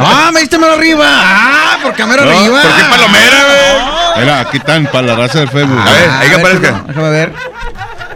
Ah, me diste mero arriba. Ah, porque mero No, arriba. ¿Por qué palomera, güey? Mira, aquí están para la raza del Facebook. A ver, Ah, ahí que a ver, aparezca. Déjame ver.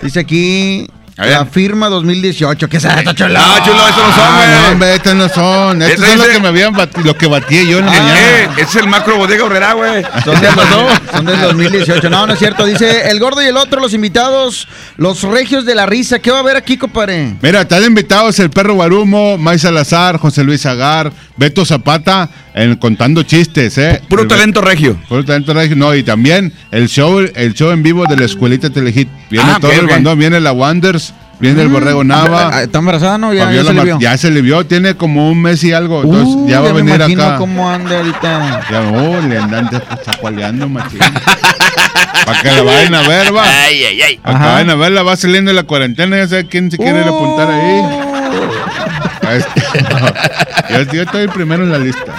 Dice aquí. La firma 2018. ¿Qué es esto, chulo? No, chulo, eso no son, Ah, no, güey. hombre, estos no son. Estos son los dice- que me habían bati- lo que batí yo en la Eh, mañana. eh, ese es el macro bodega obrera, güey. Son del, son del 2018. No, no es cierto. Dice el gordo y el otro, los invitados, los regios de la risa. ¿Qué va a haber aquí, compadre? Mira, están invitados el perro Guarumo, May Salazar, José Luis Agar, Beto Zapata, en contando chistes, ¿eh? Puro El- talento regio. Puro talento regio. No, y también el show, el show en vivo de la escuelita Telehit. Viene Ah, todo el bandón, viene la Wonders, Viene el borrego Nava. ¿Está embarazada no? Ya, ya se le vio. ya se le vio, tiene como un mes y algo. Entonces Uh, ya va a venir acá. cómo anda ahorita. Ya, oh, le andan zacualeando, machín. Para que la vayan a ver, va. Ay, ay, ay. Para que vayan a ver, la va saliendo de la cuarentena. Ya sabe quién se quiere ir a apuntar ahí. Este, yo, yo estoy primero en la lista.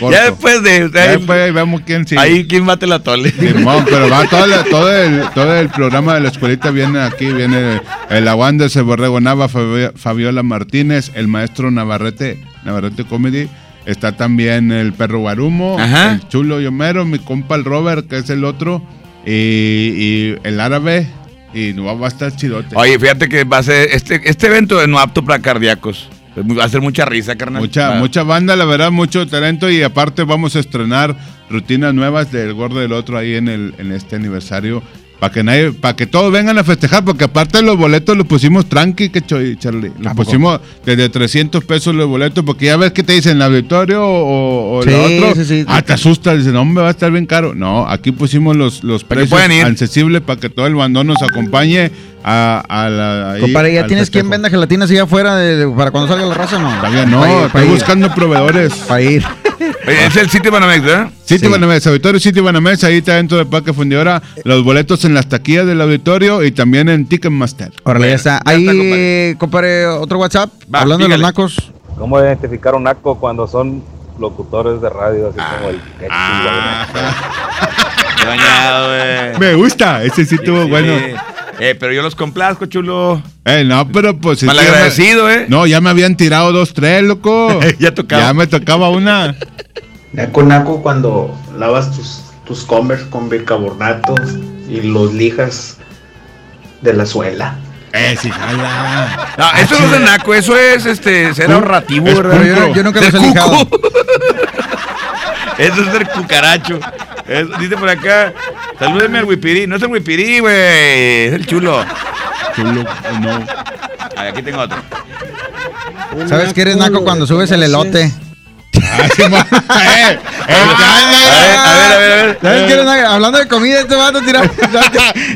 en. Ya después de. Ya después vemos quién sigue. Ahí quién bate la tole. Simón, pero va todo, la- todo, el, todo el programa de la escuelita viene aquí, viene el Aguando, ese Borrego Nava, Fabi- Fabiola Martínez, el maestro Navarrete, Navarrete Comedy, está también el perro Guarumo, Ajá. el chulo y Homero, mi compa el Robert, que es el otro, y, y el árabe, y no va a estar chidote. Oye, fíjate que va a ser. Este, este evento no apto para cardíacos. Va a ser mucha risa, carnal. Mucha, mucha banda, la verdad, mucho talento y aparte vamos a estrenar rutinas nuevas del Gordo del Otro ahí en, el, en este aniversario para que nadie, para que todos vengan a festejar, porque aparte los boletos los pusimos tranqui, que choy, Charlie. Los pusimos desde 300 pesos los boletos, porque ya ves que te dicen el auditorio o, o Sí, lo otro. sí, sí. Ah, te asusta, dicen, no, me va a estar bien caro. No, aquí pusimos los, los precios accesibles para que todo el bandón nos acompañe a, a la. ahí Compadre, ¿ya tienes quien venda gelatinas allá afuera de- para cuando salga la raza o no? Todavía no, Pa' ir, pa' estoy ir. buscando proveedores. Para ir. Oye, es el sitio Banamex, ¿verdad? Sitio Sí. Banamex, Auditorio Sitio Banamex, ahí está dentro del Parque Fundidora, los boletos en las taquillas del auditorio y también en Ticketmaster. Órale, ya está. ya Ahí, está, compadre. compadre, otro WhatsApp. Va, hablando de los nacos. ¿Cómo identificar un naco cuando son locutores de radio? Así como el qué Ah. Güey. Me gusta, ese sí estuvo Sí. bueno. Eh, pero yo los complazco, chulo. Eh, no, pero pues... me- Malagradecido, ¿eh? No, ya me habían tirado dos, tres, loco. Ya tocaba. Ya me tocaba una. Naco naco cuando lavas tus, tus Converse con bicarbonato y los lijas de la suela. Eh, sí, jala. No, eso no es de naco, eso es este, ser ahorrativo, es. Yo, yo nunca los he lijado. Eso es ser cucaracho. Es- dice por acá, salúdeme al Wipirí. No es el Wipirí, güey, es el chulo. Chulo, no. Ay, aquí tengo otro. ¿Sabes que eres naco cuando subes el elote? Ah, sí, ma- eh, eh, A ver, a ver, a ver. a ver. ¿Sabes que eres naco? Hablando de comida, este vato tira.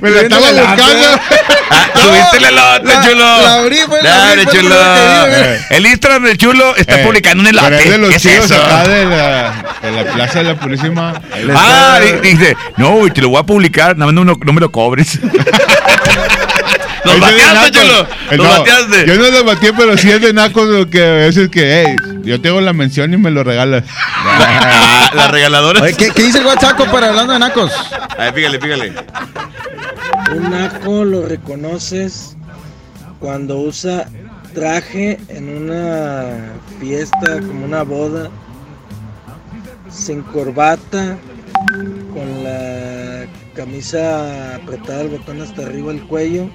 Me lo estaba buscando. Ah, subiste la- chulo. la abrí, la Dale, abrí, chulo. güey. El Instagram del chulo está Eh, publicando un elote. es de los ¿Qué es eso? acá de la, de la Plaza de la Purísima. Ah, dice, no, te lo voy a publicar, no me lo cobres. Los bateaste, chulo. Los no, bateaste. Yo no lo bateé, pero sí es de nacos lo que a veces que, hey, yo tengo la mención y me lo regalas. La regaladora. Oye, ¿qué, ¿qué dice el WhatsApp para hablando de nacos? A ver, pígale, pígale. Un naco lo reconoces cuando usa traje en una fiesta, como una boda, sin corbata, con la camisa apretada el botón hasta arriba el cuello,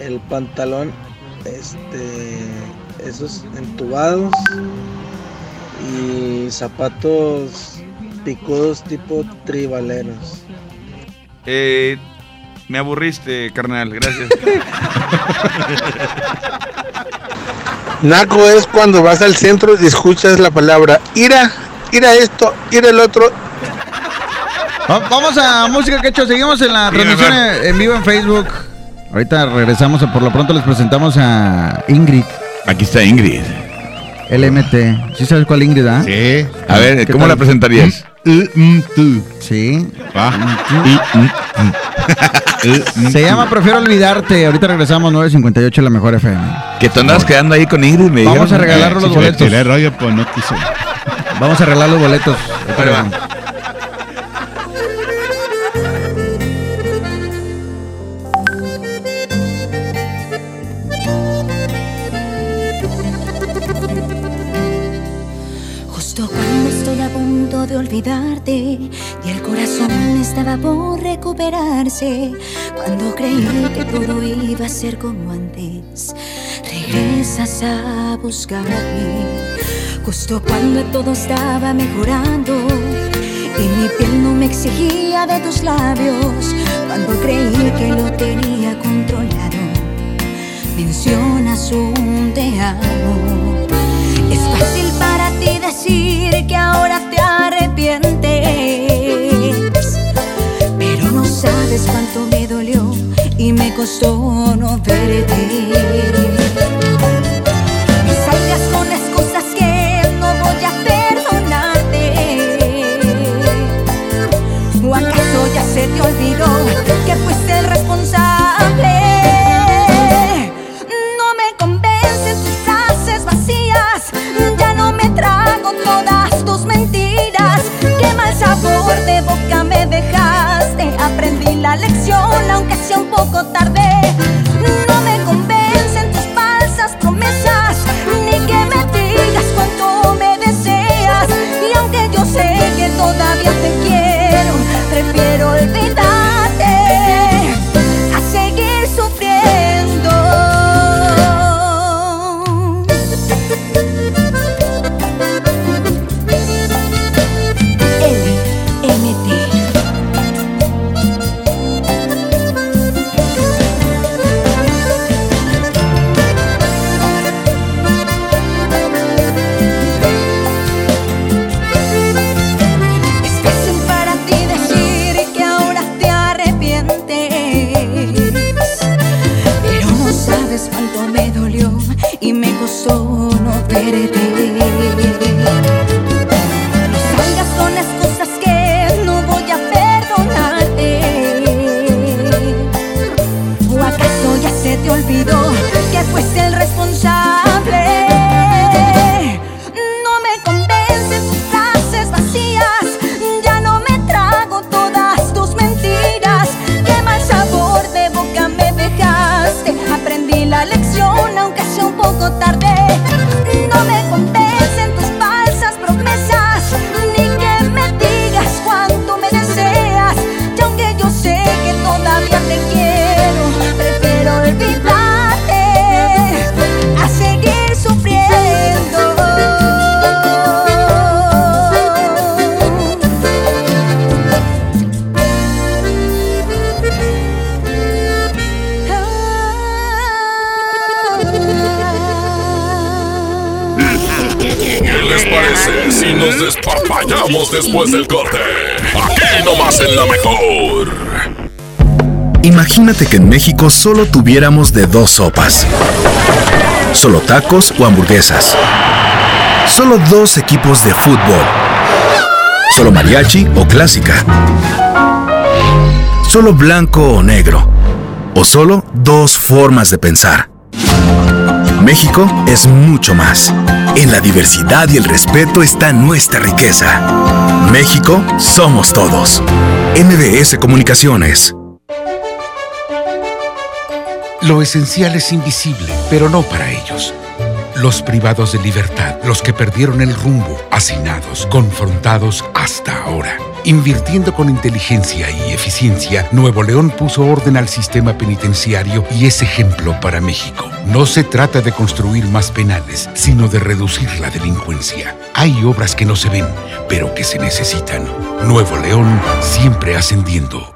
el pantalón, este, esos entubados y zapatos picudos tipo tribaleros. Eh, me aburriste, carnal, gracias. Naco es cuando vas al centro y escuchas la palabra ira, ira esto, ira el otro. Va- Vamos a música que hecho. Seguimos en la Sí, transmisión en vivo en Facebook. Ahorita regresamos. Por lo pronto les presentamos a Ingrid. Aquí está Ingrid. LMT. ¿Sí sabes cuál Ingrid, ah? Sí. A ver, ¿Qué ¿cómo tal? la presentarías? Sí. Va. Se llama Prefiero Olvidarte. Ahorita regresamos 9.58 en la mejor FM. Que tú andas quedando ahí con Ingrid, me Vamos a regalar los boletos. pues. Vamos a arreglar los boletos. Olvidarte y el corazón estaba por recuperarse, cuando creí que todo iba a ser como antes, regresas a buscarme. Justo cuando todo estaba mejorando y mi piel no me exigía de tus labios, cuando creí que lo tenía controlado, mencionas un te amo. Es fácil para ti decir que ahora pero no sabes cuánto me dolió y me costó no verte. ¿O acaso ya se te olvidó que fuiste el responsable? Poco tarde. Después del corte? Aquí nomás en la mejor. Imagínate que en México solo tuviéramos de dos sopas. Solo tacos o hamburguesas. Solo dos equipos de fútbol. Solo mariachi o clásica. Solo blanco o negro. O solo dos formas de pensar. México es mucho más. En la diversidad y el respeto está nuestra riqueza. México somos todos. MBS Comunicaciones. Lo esencial es invisible, pero no para ellos. Los privados de libertad, los que perdieron el rumbo, hacinados, confrontados hasta ahora. Invirtiendo con inteligencia y eficiencia, Nuevo León puso orden al sistema penitenciario y es ejemplo para México. No se trata de construir más penales, sino de reducir la delincuencia. Hay obras que no se ven, pero que se necesitan. Nuevo León siempre ascendiendo.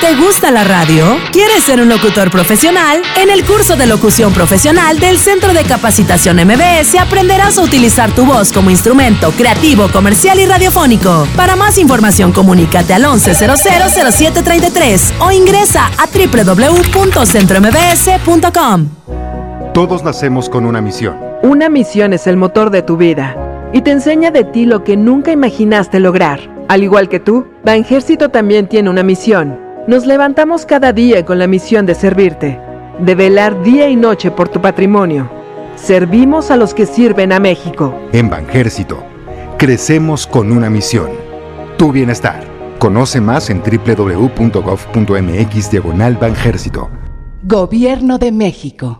¿Te gusta la radio? ¿Quieres ser un locutor profesional? En el curso de locución profesional del Centro de Capacitación MBS aprenderás a utilizar tu voz como instrumento creativo, comercial y radiofónico. Para más información, comunícate al 11000733 o ingresa a www.centrombs.com. Todos nacemos con una misión. Una misión es el motor de tu vida y te enseña de ti lo que nunca imaginaste lograr. Al igual que tú, Banjército también tiene una misión. Nos levantamos cada día con la misión de servirte, de velar día y noche por tu patrimonio. Servimos a los que sirven a México. En Banjército, crecemos con una misión. Tu bienestar. Conoce más en www.gov.mx diagonal Banjército. Gobierno de México.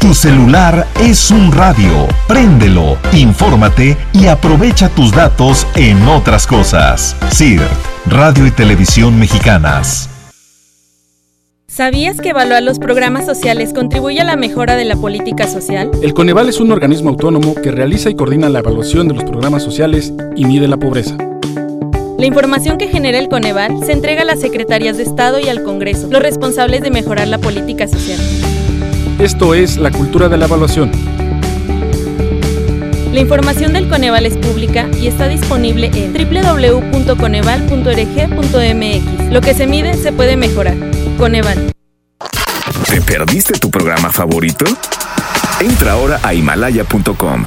Tu celular es un radio. Préndelo, infórmate y aprovecha tus datos en otras cosas. CIRT, Radio y Televisión Mexicanas. ¿Sabías que evaluar los programas sociales contribuye a la mejora de la política social? El Coneval es un organismo autónomo que realiza y coordina la evaluación de los programas sociales y mide la pobreza. La información que genera el Coneval se entrega a las secretarías de Estado y al Congreso, los responsables de mejorar la política social. Esto es la cultura de la evaluación. La información del Coneval es pública y está disponible en www.coneval.org.mx. Lo que se mide se puede mejorar. Coneval. ¿Te perdiste tu programa favorito? Entra ahora a himalaya.com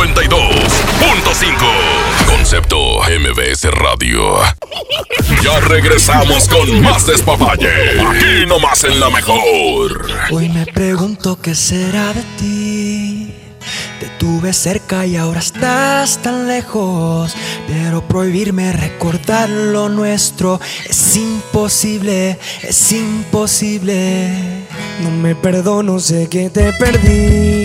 92.5. Concepto MBS Radio. Ya regresamos con más despapalle. Aquí nomás en la mejor. Hoy me pregunto qué será de ti. Te tuve cerca y ahora estás tan lejos. Pero prohibirme recordar lo nuestro es imposible, es imposible. No me perdono, sé que te perdí.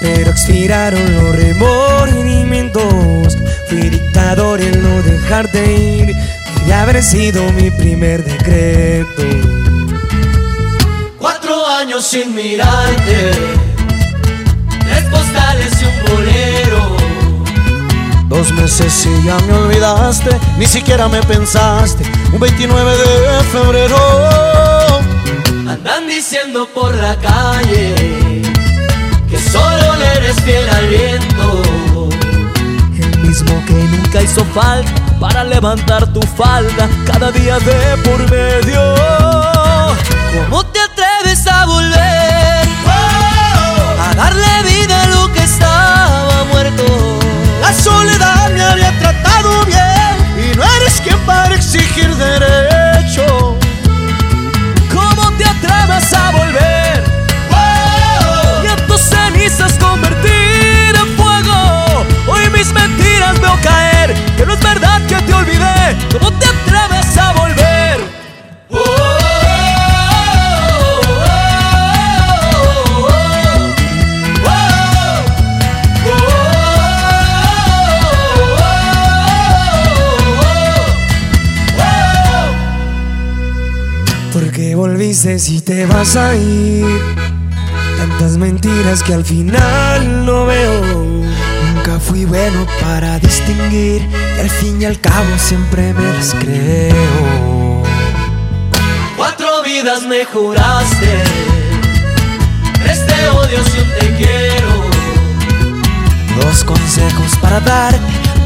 Pero expiraron los remordimientos. Fui dictador en no dejarte ir. Debe haber sido mi primer decreto. Cuatro años sin mirarte, tres postales y un bolero. Dos meses y ya me olvidaste, ni siquiera me pensaste. Un 29 de febrero. Andan diciendo por la calle eres fiel al viento. El mismo que nunca hizo falta para levantar tu falda cada día de por medio. ¿Cómo te atreves a volver? A darle vida a lo que estaba muerto. La soledad me había tratado bien y no eres quien para exigir derecho. ¿Cómo te atreves a volver? Porque volviste si te vas a ir. Tantas mentiras que al final no veo. Fui bueno para distinguir y al fin y al cabo siempre me las creo. Cuatro vidas me juraste, tres te odio un te quiero. dos consejos para darte.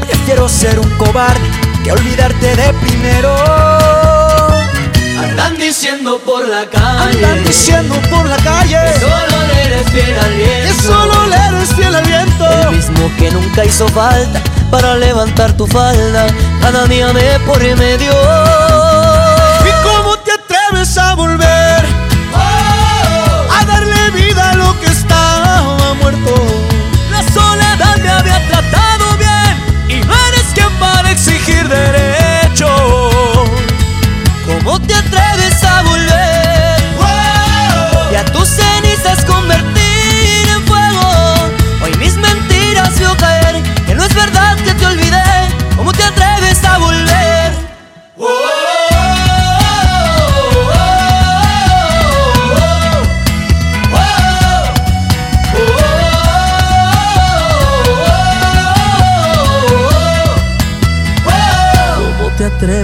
Prefiero ser un cobarde que olvidarte de primero. Andan diciendo por la calle. Andan diciendo por la calle. Que solo le eres fiel al viento. Que solo le eres fiel al viento. El mismo que nunca hizo falta para levantar tu falda. Cada día me por medio. ¿Y cómo te atreves a volver? A darle vida a lo que estaba muerto. La soledad me había tratado bien y no eres quien para exigir derecho.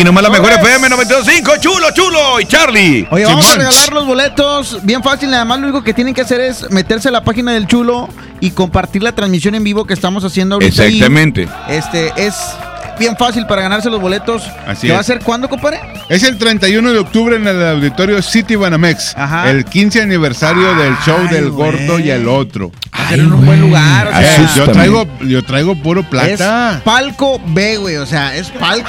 Aquí nomás la mejor FM 92.5, chulo, chulo y Charlie. Oye, vamos a regalar los boletos. Bien fácil, nada más lo único que tienen que hacer es meterse a la página del Chulo y compartir la transmisión en vivo que estamos haciendo ahorita. ahí. Exactamente. Este, es bien fácil para ganarse los boletos. Así ¿Qué va a es. ser cuándo, compadre? Es el 31 de octubre en el auditorio City Banamex. El 15 aniversario del show del gordo y el otro. En un buen lugar. O Eh, sea, yo traigo, yo traigo puro plata. Es palco B, güey. O sea, es palco,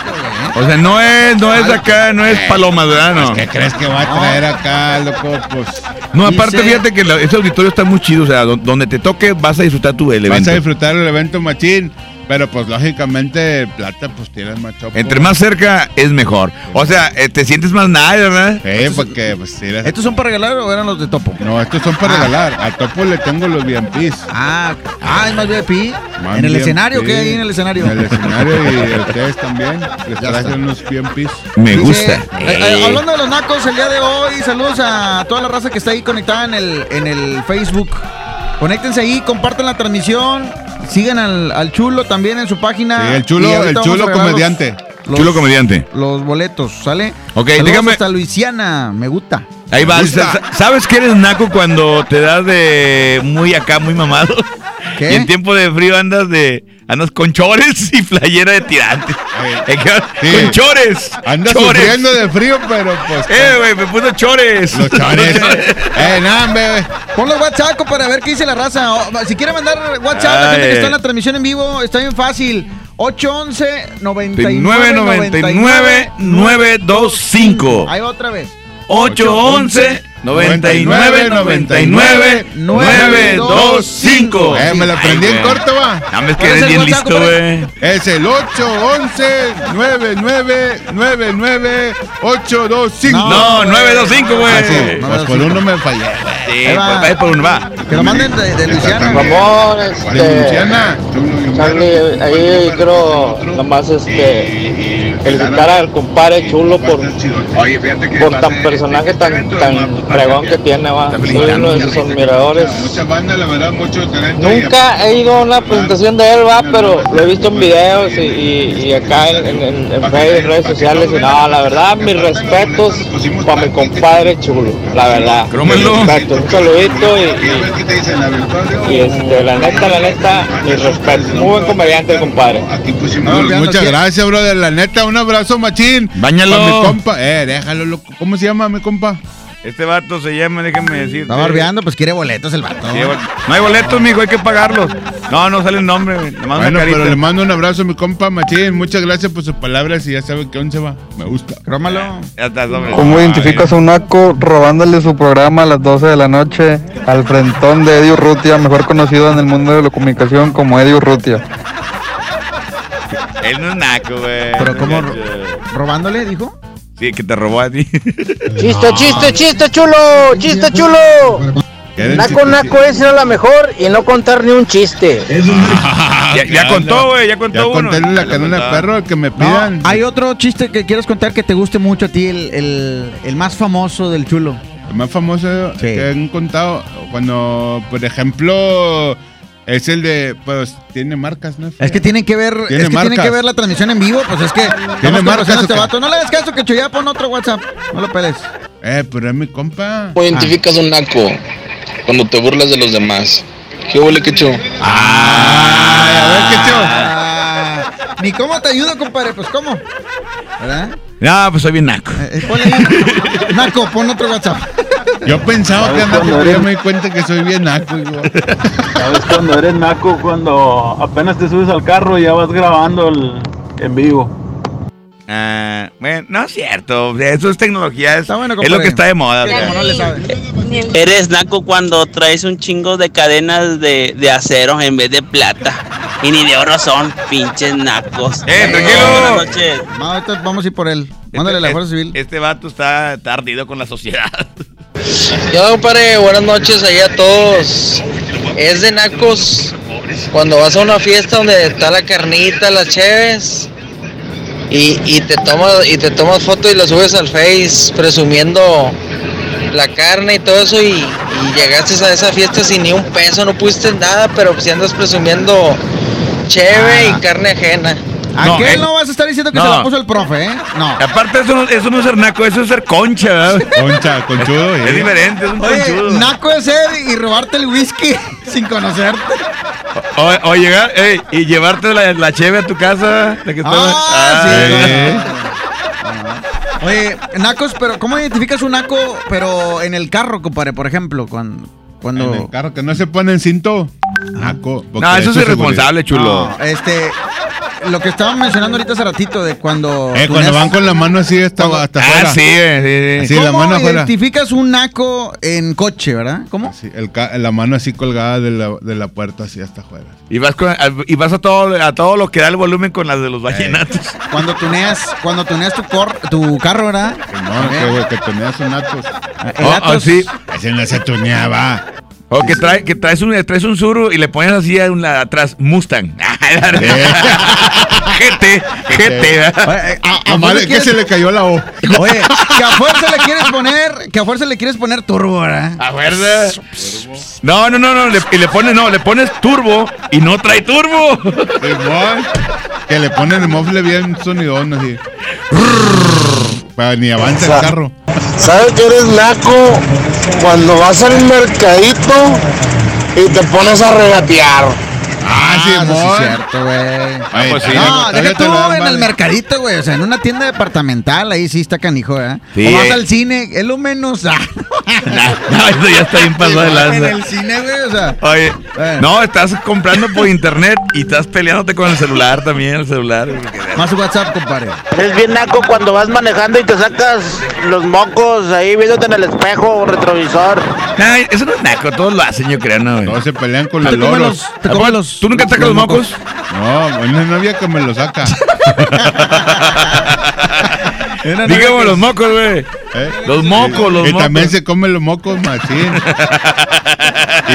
güey. O sea, no es, no es acá, no es paloma, ¿verdad? No. ¿Qué crees que va a traer acá, loco? Pues. No, aparte, Dice- fíjate que la- ese auditorio está muy chido. O sea, don- donde te toque vas a disfrutar tu el Vas evento. a disfrutar el evento machín. Pero pues lógicamente plata pues tienes más chopo. Entre más cerca es mejor. O sea, eh, te sientes más nadie, ¿verdad? Sí, porque pues sí, eres- ¿Estos son para regalar o eran los de Topo? No, estos son para Ah. regalar. A Topo le tengo los VIPs. Ah, ah, es más VIP. Más ¿En el escenario? ¿Qué hay ahí en el escenario? En el escenario y ustedes también. Les está. unos VIPs. Me Dice, eh, eh, hablando de los nacos, el día de hoy, saludos a toda la raza que está ahí conectada en el, en el Facebook. Conéctense ahí, compartan la transmisión, sigan al, al chulo también en su página. Sí, el chulo- el chulo comediante. los- Chulo comediante. Los boletos, ¿sale? Ok, Saludos dígame- hasta Luisiana, me gusta. Ahí va. ¿Sabes que eres naco cuando te das de muy acá, muy mamado? ¿Qué? Y en tiempo de frío andas de andas con chores y playera de tirantes. ¿qué? Con chores. Anda chores. sufriendo de frío, pero pues. Eh, güey, me puso chores. Los chores. eh, nada, hombre. Pon los WhatsApp para ver qué dice la raza. O, si quiere mandar WhatsApp a la gente Ay. que está en la transmisión en vivo, está bien fácil. 811 99 99 925 Ahí otra vez. 811 99 99 925 Eh, me la aprendí en corto, va. Es que eres bien listo, güey. Es el 811 99 99 825. No, 925, güey. Ah, pues por uno me fallé. Sí, pues, por uno va. Que lo manden de, Luisiana. Ramón, De este, Luciana. Charlie, ahí quiero nomás este, felicitar al compadre chulo por, por tan personaje tan, tan fregón que tiene, va. Soy uno de sus admiradores. Mucha banda, la verdad, mucho talento. Nunca he ido a una presentación de él, va, pero lo he visto en videos y, y- y acá en, en, en- en Facebook, redes sociales. Y no, la verdad, mis respetos para mi compadre chulo, la verdad. Respetos. Un saludito y, y, y, este, la neta, la neta, mis respetos. Muy buen comediante el compadre. No, muchas gracias, brother. La neta, un abrazo, machín. Báñalo. Pa' mi compa. Eh, déjalo, loco. ¿Cómo se llama mi compa? Este vato se llama, déjenme decir. Está barbeando, pues quiere boletos el vato. No hay boletos, mijo, hay que pagarlos. No, no sale el nombre. Le mando Bueno, una carita. pero le mando un abrazo a mi compa Machín. Muchas gracias por sus palabras y ya sabe que se va. Me gusta. Crómalo. Ya está, hombre. ¿Cómo identificas a un naco robándole su programa a las 12 de la noche al frentón de Eddie Urrutia, mejor conocido en el mundo de la comunicación como Eddie Urrutia? Él no es naco, güey. ¿Pero cómo? ¿Robándole, dijo? Sí, que te robó a ti. Chiste, chiste, chiste chulo, chiste chulo. Naco, naco es a la mejor y no contar ni un chiste. ya, ya contó, güey, ya contó Ya uno. conté la cadena de perro que me pidan. No, hay otro chiste que quieres contar que te guste mucho a ti, el, el- el más famoso del chulo. El más famoso que han contado cuando, por ejemplo, es el de, pues, tiene marcas, ¿no? Es que tienen que ver, Tiene es que tienen que ver la transmisión en vivo, pues es que estamos marcas, a este vato. No le hagas caso que ya pon otro WhatsApp. No lo peles. Eh, pero es mi compa. ¿Cómo identificas un naco cuando te burlas de los demás? ¿Qué huele, que chu? Ah, Ni cómo te ayudo, compadre, pues cómo. ¿Verdad? No, pues soy bien naco. Eh, ponle ahí. Naco, pon otro WhatsApp. Yo pensaba que ¿Sabes andaba, pero eres- me di cuenta que soy bien naco. igual. ¿Sabes cuando eres naco? Cuando apenas te subes al carro y ya vas grabando el, en vivo. Ah, bueno, no es cierto. Eso es tecnología. Es, es lo que está de moda. no le. Eres naco cuando traes un chingo de cadenas de, de acero en vez de plata. Y ni de oro son, pinches nacos. ¡Eh, tranquilo! Buenas noches. No, vamos a ir por él. Mándale la Este- Fuerza Civil. Este vato está está ardido con la sociedad. Yo, compadre, buenas noches ahí a todos. Es de nacos cuando vas a una fiesta donde está la carnita, las cheves y, y te tomas y te tomas foto y la subes al Face presumiendo la carne y todo eso y, y llegaste a esa fiesta sin ni un peso, no pudiste nada, pero si andas presumiendo cheve y carne ajena. Aquel eh, no vas a estar diciendo que no. se la puso el profe, ¿eh? No. Aparte, eso no, eso no es ser naco, eso es ser concha. ¿verdad? Concha, conchudo. Es diferente, es un Oye, conchudo. naco es ser y robarte el whisky sin conocerte. O, o llegar, ey, y llevarte la, la cheve a tu casa. La que está- Ah, sí, Ay. Oye, nacos, pero ¿cómo identificas un naco, pero en el carro, compadre, por ejemplo? Cuando. cuando... En el carro que no se pone en cinto. Naco. No, eso es irresponsable, chulo. No, este. Lo que estaban mencionando ahorita hace ratito de cuando. Eh, cuando tuneas- van con la mano así hasta, hasta Ah, afuera. sí, güey, sí, sí. Sí, la ¿Cómo mano afuera. identificas un naco en coche, verdad? ¿Cómo? Sí, el la mano así colgada de la, de la puerta así hasta afuera. Y vas, con- y vas a todo a todo lo que da el volumen con las de los vallenatos. Cuando tuneas, cuando tuneas tu, cor- tu carro, ¿verdad? No, que, güey, que tenías un Atos. El Oh, Atos. oh, sí. Ese no se tuneaba. O que, trae, que traes, un, traes un suru y le pones así a un, atrás Mustang. GT, GT. ¿verdad? Oye, a- que se le cayó la O. Oye, que a fuerza le quieres poner, que a fuerza le quieres poner turbo, ¿verdad? ¿A fuerza? No, no, no, no. le- y le pones, no, le pones turbo y no trae turbo. Que le ponen el mofle bien sonidón así. Para ni avanza el carro. ¿Sabes que eres naco cuando vas al mercadito y te pones a regatear? Ah, eso sí Simón. es cierto, güey. Ah, pues sí, no, deja tú en el mercadito, güey. O sea, en una tienda departamental, ahí sí está canijo, ¿eh? Sí, o vas eh. al cine, es lo menos. ah, No, eso ya está bien pasado de en lanza. el cine, güey, o sea. Oye, Eh. no, estás comprando por internet y estás peleándote con el celular también, el celular. Más WhatsApp, compadre. Eres bien naco cuando vas manejando y te sacas los mocos ahí viéndote en el espejo retrovisor. Ay, eso no es naco, todos lo hacen, yo creo, ¿no? güey? Todos se pelean con los loros. los, te comes los. ¿Tú nunca sacas los mocos? No, una novia que me lo saca. Dígame los mocos, güey. ¿Eh? Los mocos, los y mocos. también se come los mocos, machín.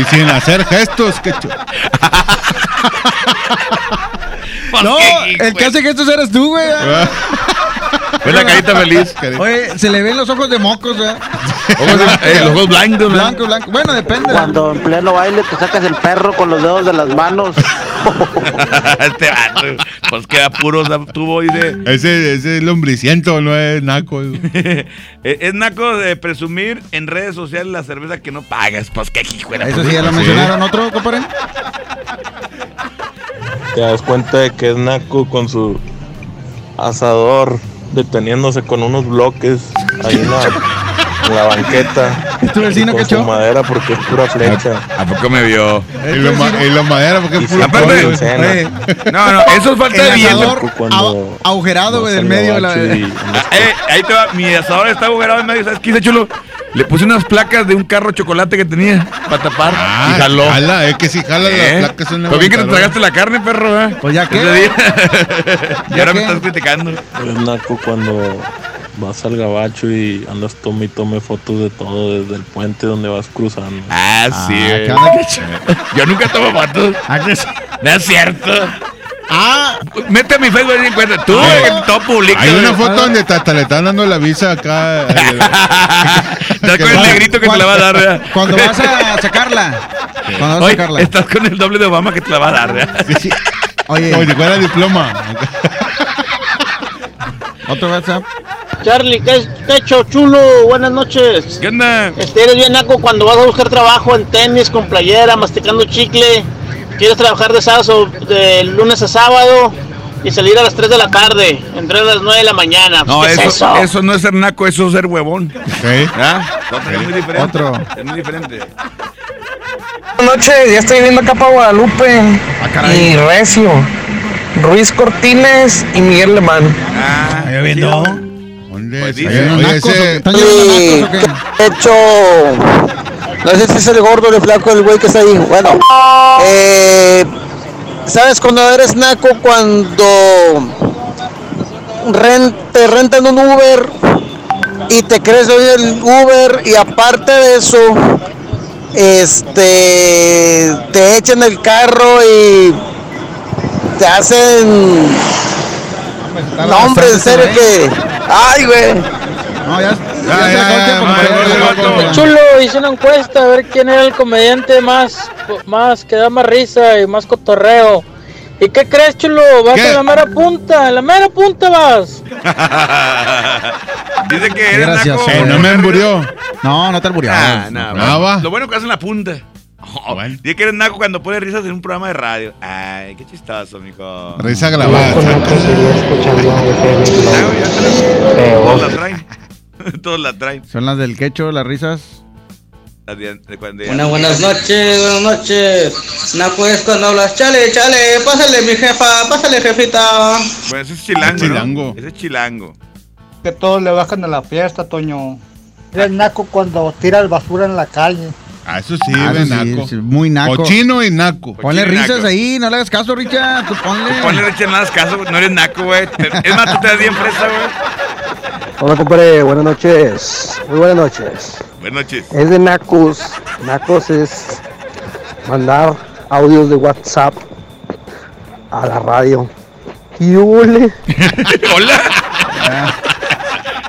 y sin hacer gestos, que chu- No, ¿Qué, el que hace gestos eres tú, güey. Es la carita feliz. Oye, se le ven los ojos de mocos, ¿eh? Ojos de- eh, los ojos blancos, ¿verdad? Blanco, blanco. Bueno, depende. Cuando en pleno baile te sacas el perro con los dedos de las manos. este vato, pues queda puro tubo y de. Ese, ese es lombriciento, no es naco. es es naco de presumir en redes sociales la cerveza que no pagas. Pues qué hijo de Eso sí, ya lo Sí. mencionaron. ¿Otro, compadre? Te das cuenta de que es naco con su asador deteniéndose con unos bloques ahí en la, en la banqueta. ¿Es tu vecino, con cacho? su madera porque es pura flecha. ¿A poco me vio? Lo, ma- y lo madera porque es puro Aparte, eh, no, no, eso es falta de El viento. asador au- agujerado, güey, del medio. de la- Eh, ahí te va, mi asador está agujerado en medio, ¿sabes qué hice, chulo? Le puse unas placas de un carro chocolate que tenía para tapar Ah, y jaló. jala, es que si jala ¿Eh? las placas son Pues bien que te tragaste la carne, perro, ¿eh? Pues ya qué. Ese día. y ahora me qué? estás criticando. Eres naco cuando vas al gabacho y andas tome y tome fotos de todo desde el puente donde vas cruzando. Ah, sí. Ah, eh. Yo nunca tomo fotos. Ah, sí. No es cierto. Ah, Mete a mi Facebook y encuentra. Tú, que todo publica. Hay una foto donde te- hasta le están dando la visa acá. Estás con el negrito que te la va a dar, ¿verdad? Cuando vas a sacarla. Cuando vas a Oye, sacarla. estás con el doble de Obama que te la va a dar, ¿verdad? Oye, Como si fuera diploma. otro WhatsApp. Charlie, ¿qué, hecho, chulo? Buenas noches. ¿Qué onda? Este, eres bien naco cuando vas a buscar trabajo en tenis, con playera, masticando chicle. Quieres trabajar de sábado, de lunes a sábado y salir a las 3 de la tarde, entrar a las 9 de la mañana. Pues, No, ¿qué eso, es eso? eso no es ser naco, eso es ser huevón. Ok. ¿Ah? Otro, Es muy diferente. Otro. Es muy diferente. Buenas noches, ya estoy viendo acá para Guadalupe. Ah, y Recio, Ruiz Cortines y Miguel Lemán. Ah, ¿Está lloviendo? Pues hecho. No sé si es el gordo o el flaco del güey que está ahí. Bueno, eh, ¿sabes cuando eres naco? Cuando te rentan un Uber y te crees dueño del Uber y aparte de eso, este, te echan el carro y te hacen. No, hombre, en serio que. ¡Ay, güey! No, ya. Chulo, hice una encuesta a ver quién era el comediante más, más que da más risa y más cotorreo. ¿Y qué crees, chulo? Vas ¿Qué? a la mera punta, en la mera punta vas. Dice que eres Gracias, naco. Eh, no me emburió. No, no te alburiabas. Ah, no, Ah, va. Lo bueno que hacen la punta. Oh, Bueno. Dice que eres naco cuando pones risas en un programa de radio. Ay, qué chistoso, mijo. Risa grabada. Todos la traen. Todos la traen. Son las del quecho, las risas. Buenas, buenas noches, buenas noches. Naco es cuando hablas, chale, chale, pásale mi jefa, pásale jefita. Bueno, ese es chilango. Es ¿no? chilango. Ese es chilango. Que todos le bajan a la fiesta, Toño. Eres naco cuando tiras basura en la calle. Ah, eso sí, Ah, ve sí, naco. sí, muy naco. Cochino y naco. Ponle Cochino risas naco. ahí, no le hagas caso, Richard. Tú ponle. Ponle Richard, no hagas caso, no eres naco, güey. Es más, tú te das bien fresa, güey. Hola, compadre, buenas noches. Muy buenas noches. Buenas noches. Es de Nacos. Nacos es mandar audios de WhatsApp a la radio. Y hule. Hola.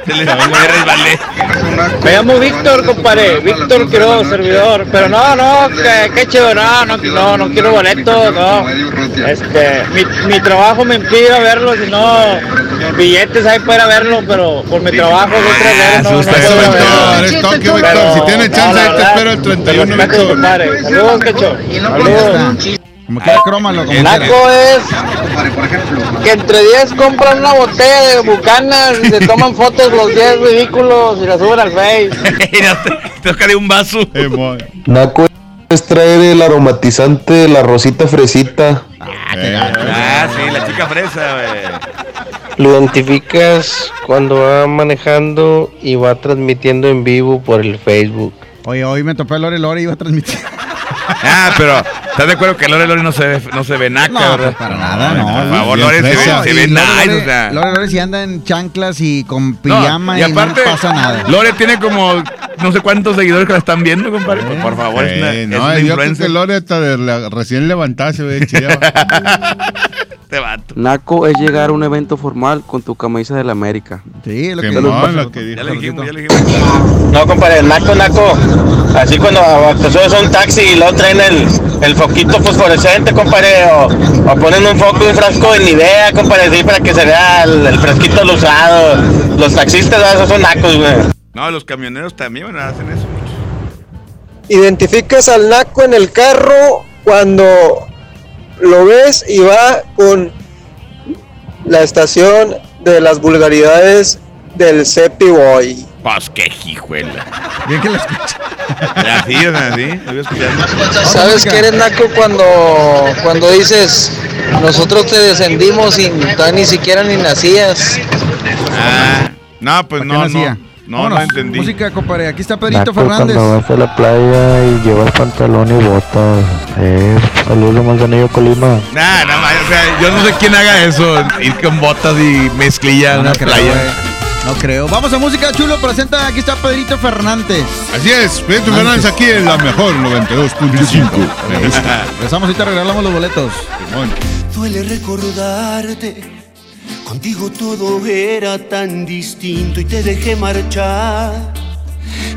Me resbalé. Me llamo Víctor, compadre. Víctor Quiroz, servidor. Pero no, no, que, que chido, no, no, no, no quiero boleto, no. Este, mi, mi trabajo me impide verlo, si no, billetes hay para verlo, pero por mi trabajo verlo, no, no Víctor, toque, Pero, Víctor. Si tienes no, chance, te espero el 31, te respeto, Víctor. compadre. Saludos, Quecho. Ya Saludos. Como quiera, crómalo, como. Naco es que entre 10 compran una botella de bucanas y se toman fotos los 10 ridículos y la suben al Face. Toca de un vaso. Naco es traer el aromatizante de la rosita fresita. Ah, sí, la chica fresa, güey. Lo identificas cuando va manejando y va transmitiendo en vivo por el Facebook. Oye, hoy me topé a Lore Lore y iba a transmitir. Ah, pero ¿estás de acuerdo que Lore Lore no se ve, no se ve naca, No, verdad? para nada, Por no. favor, bien Lore se ve, se ve nice, Lore- o sea. Lore Lore sí anda en chanclas y con pijama y aparte, no pasa nada. Lore tiene como no sé cuántos seguidores que la están viendo, compadre. Por, por favor, es una, es no, una yo creo que. Lore hasta de la- recién levantada se ve chida. Este vato. Naco es llegar a un evento formal con tu camisa de la América. Sí, lo que Simón, lo que Ya dijo. le dijimos, ya le dijimos. No, compadre, naco, naco. Así cuando te subes a un taxi y luego traen el, el foquito fosforescente, compadre, o, o ponen un foco y un frasco de Nivea, compadre, así para que se vea el, el fresquito al usado. Los taxistas, esos son nacos, güey. No, los camioneros también bueno, hacen eso. Identificas al naco en el carro cuando lo ves y va con la estación de las vulgaridades del Cepi Boy. Pues qué hijuela. Bien que la escucha. Así, así. ¿Sabes que eres naco cuando, cuando dices nosotros te descendimos y todavía ni siquiera ni nacías? Ah, no, pues ¿Para qué no, no. No, Vámonos. no entendí. Música, compadre. Aquí está Pedrito Naco Fernández. cuando vas a la playa y llevas pantalón y botas. Eh, saludos de Manzanillo, Colima. Nah, no, ma- o sea, yo no sé quién haga eso. Ir con botas y mezclilla en una creo, playa. güey. No creo. Vamos a música, chulo. Presenta, aquí está Pedrito Fernández. Así es, Pedro Fernández aquí en la mejor 92.5. Me gusta. Empezamos ahorita, regalamos los boletos. Duele recordarte, contigo todo era tan distinto y te dejé marchar.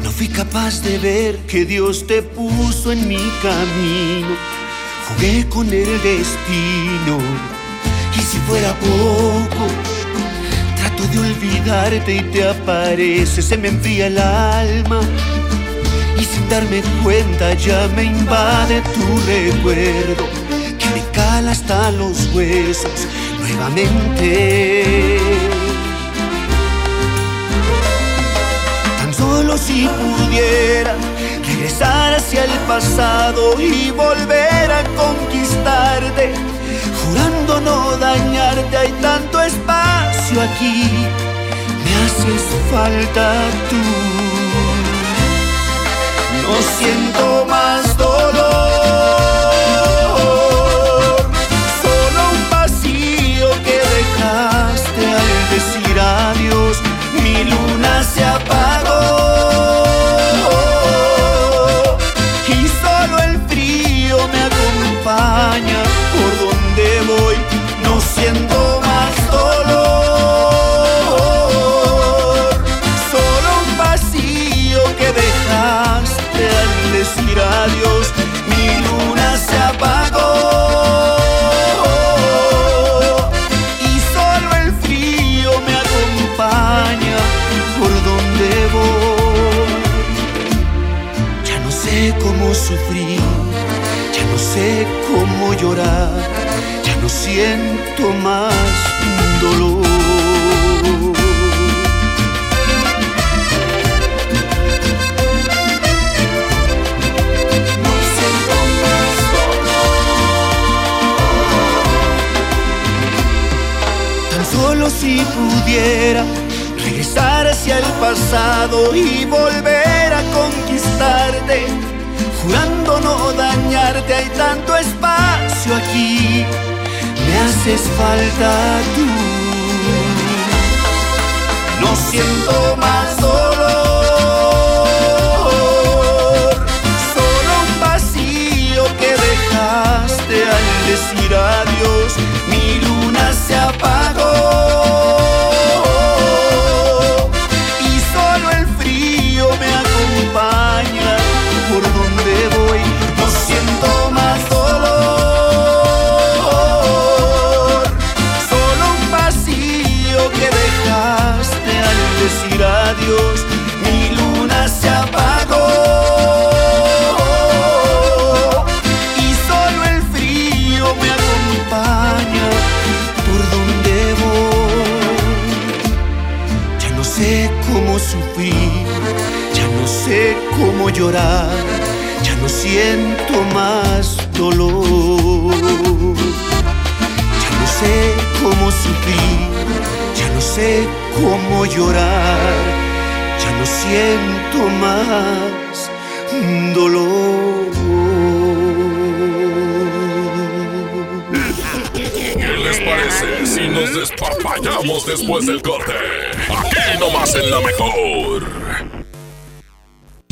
No fui capaz de ver que Dios te puso en mi camino. Jugué con el destino y si fuera poco, trato de olvidarte y te aparece, se me enfría el alma. Y sin darme cuenta ya me invade tu recuerdo que me cala hasta los huesos nuevamente. Tan solo si pudiera regresar hacia el pasado y volver a conquistarte, jurando no dañarte, hay tanto espacio aquí, me haces falta tú. No siento más dolor, luna se siento más dolor. Tan solo si pudiera regresar hacia el pasado y volver a conquistarte, jurando no dañarte, hay tanto espacio aquí, haces falta tú. No siento más dolor, solo un vacío que dejaste al decir adiós. Mi luna se apagó adiós. Mi luna se apagó y solo el frío me acompaña por donde voy. Ya no sé cómo sufrir, ya no sé cómo llorar, ya no siento más dolor. Ya no sé cómo sufrir, ya no sé cómo llorar, no siento más dolor. ¿Qué les parece si nos despapallamos después del corte? Aquí nomás en la mejor.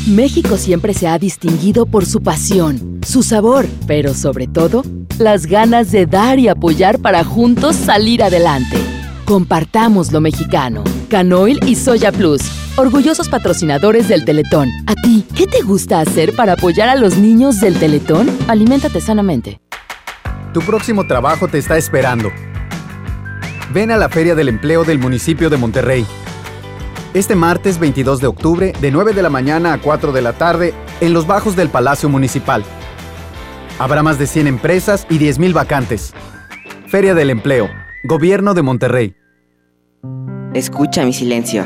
México siempre se ha distinguido por su pasión, su sabor, pero sobre todo, las ganas de dar y apoyar para juntos salir adelante. Compartamos lo mexicano. Canoil y Soya Plus, orgullosos patrocinadores del Teletón. ¿A ti qué te gusta hacer para apoyar a los niños del Teletón? Aliméntate sanamente. Tu próximo trabajo te está esperando. Ven a la Feria del Empleo del municipio de Monterrey. Este martes 22 de octubre, de 9 de la mañana a 4 de la tarde, en los bajos del Palacio Municipal. Habrá más de 100 empresas y 10.000 vacantes. Feria del Empleo, Gobierno de Monterrey. Escucha mi silencio.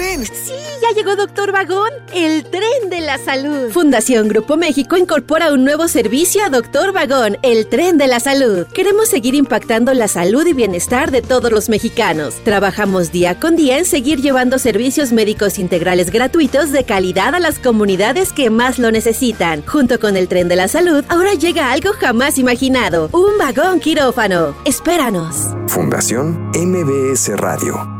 Tren! Sí, ya llegó Doctor Vagón, el tren de la salud. Fundación Grupo México incorpora un nuevo servicio a Doctor Vagón, el tren de la salud. Queremos seguir impactando la salud y bienestar de todos los mexicanos. Trabajamos día con día en seguir llevando servicios médicos integrales gratuitos de calidad a las comunidades que más lo necesitan. Junto con el tren de la salud, ahora llega algo jamás imaginado, un vagón quirófano. Espéranos. Fundación MBS Radio.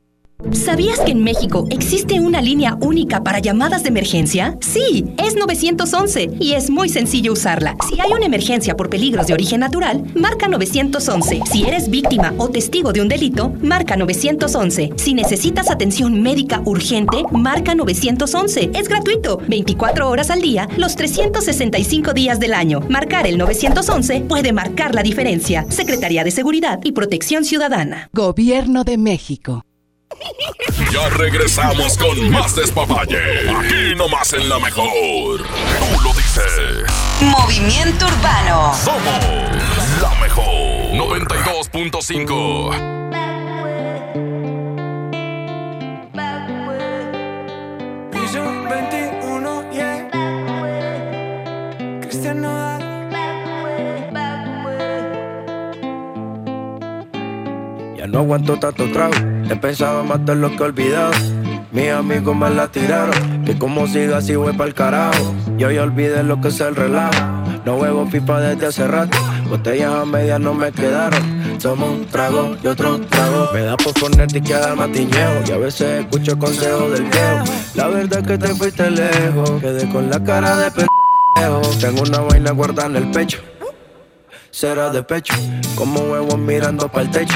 ¿Sabías que en México existe una línea única para llamadas de emergencia? Sí, es 911 y es muy sencillo usarla. Si hay una emergencia por peligros de origen natural, marca 911. Si eres víctima o testigo de un delito, marca 911. Si necesitas atención médica urgente, marca 911. Es gratuito, 24 horas al día, los 365 días del año. Marcar el 911 puede marcar la diferencia. Secretaría de Seguridad y Protección Ciudadana. Gobierno de México. Ya regresamos con más despapalle. Aquí nomás en la mejor. Tú lo dices. Movimiento Urbano. Somos la mejor. 92.5. Piso 21, yeah. Cristian Nodal. Ya no aguanto tanto trago. He pensado matar lo que he olvidado. Mis amigos me la tiraron. Que como siga así voy pa'l carajo. Yo ya olvidé lo que es el relajo. No huevo pipa desde hace rato. Botellas a medias no me quedaron. Somos un trago y otro trago. Me da por ponerte y quedar matiñeo. Y a veces escucho consejos del viejo. La verdad es que te fuiste lejos. Quedé con la cara de pendejo. Tengo una vaina guardada en el pecho. Será de pecho. Como huevos mirando para el techo.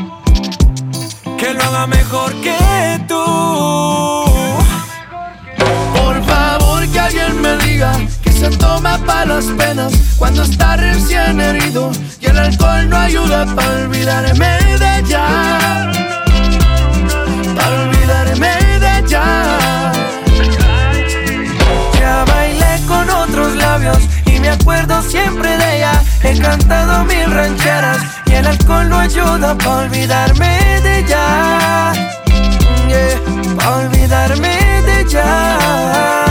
Que lo haga mejor que tú. Por favor que alguien me diga que se toma para las penas cuando está recién herido y el alcohol no ayuda para olvidarme de ella. Para olvidarme de ella. Ya bailé con otros labios y me acuerdo siempre de ella. He cantado mil rancheras el alcohol no ayuda pa' olvidarme de ella. Yeah, pa' olvidarme de ella.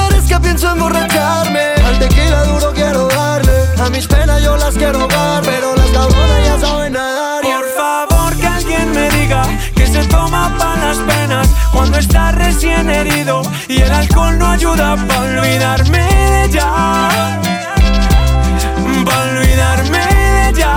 aparezca pienso emborracharme. Al tequila duro quiero darle. A mis penas yo las quiero dar, pero las cabronas ya saben nadar. Por favor que alguien me diga que se toma pa' las penas cuando está recién herido y el alcohol no ayuda pa' olvidarme de ella. Pa' olvidarme de ella.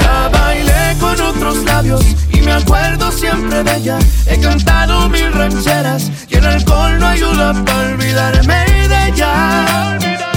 Ya bailé con otros labios me acuerdo siempre de ella. He cantado mil rancheras y el alcohol no ayuda pa' olvidarme de ella.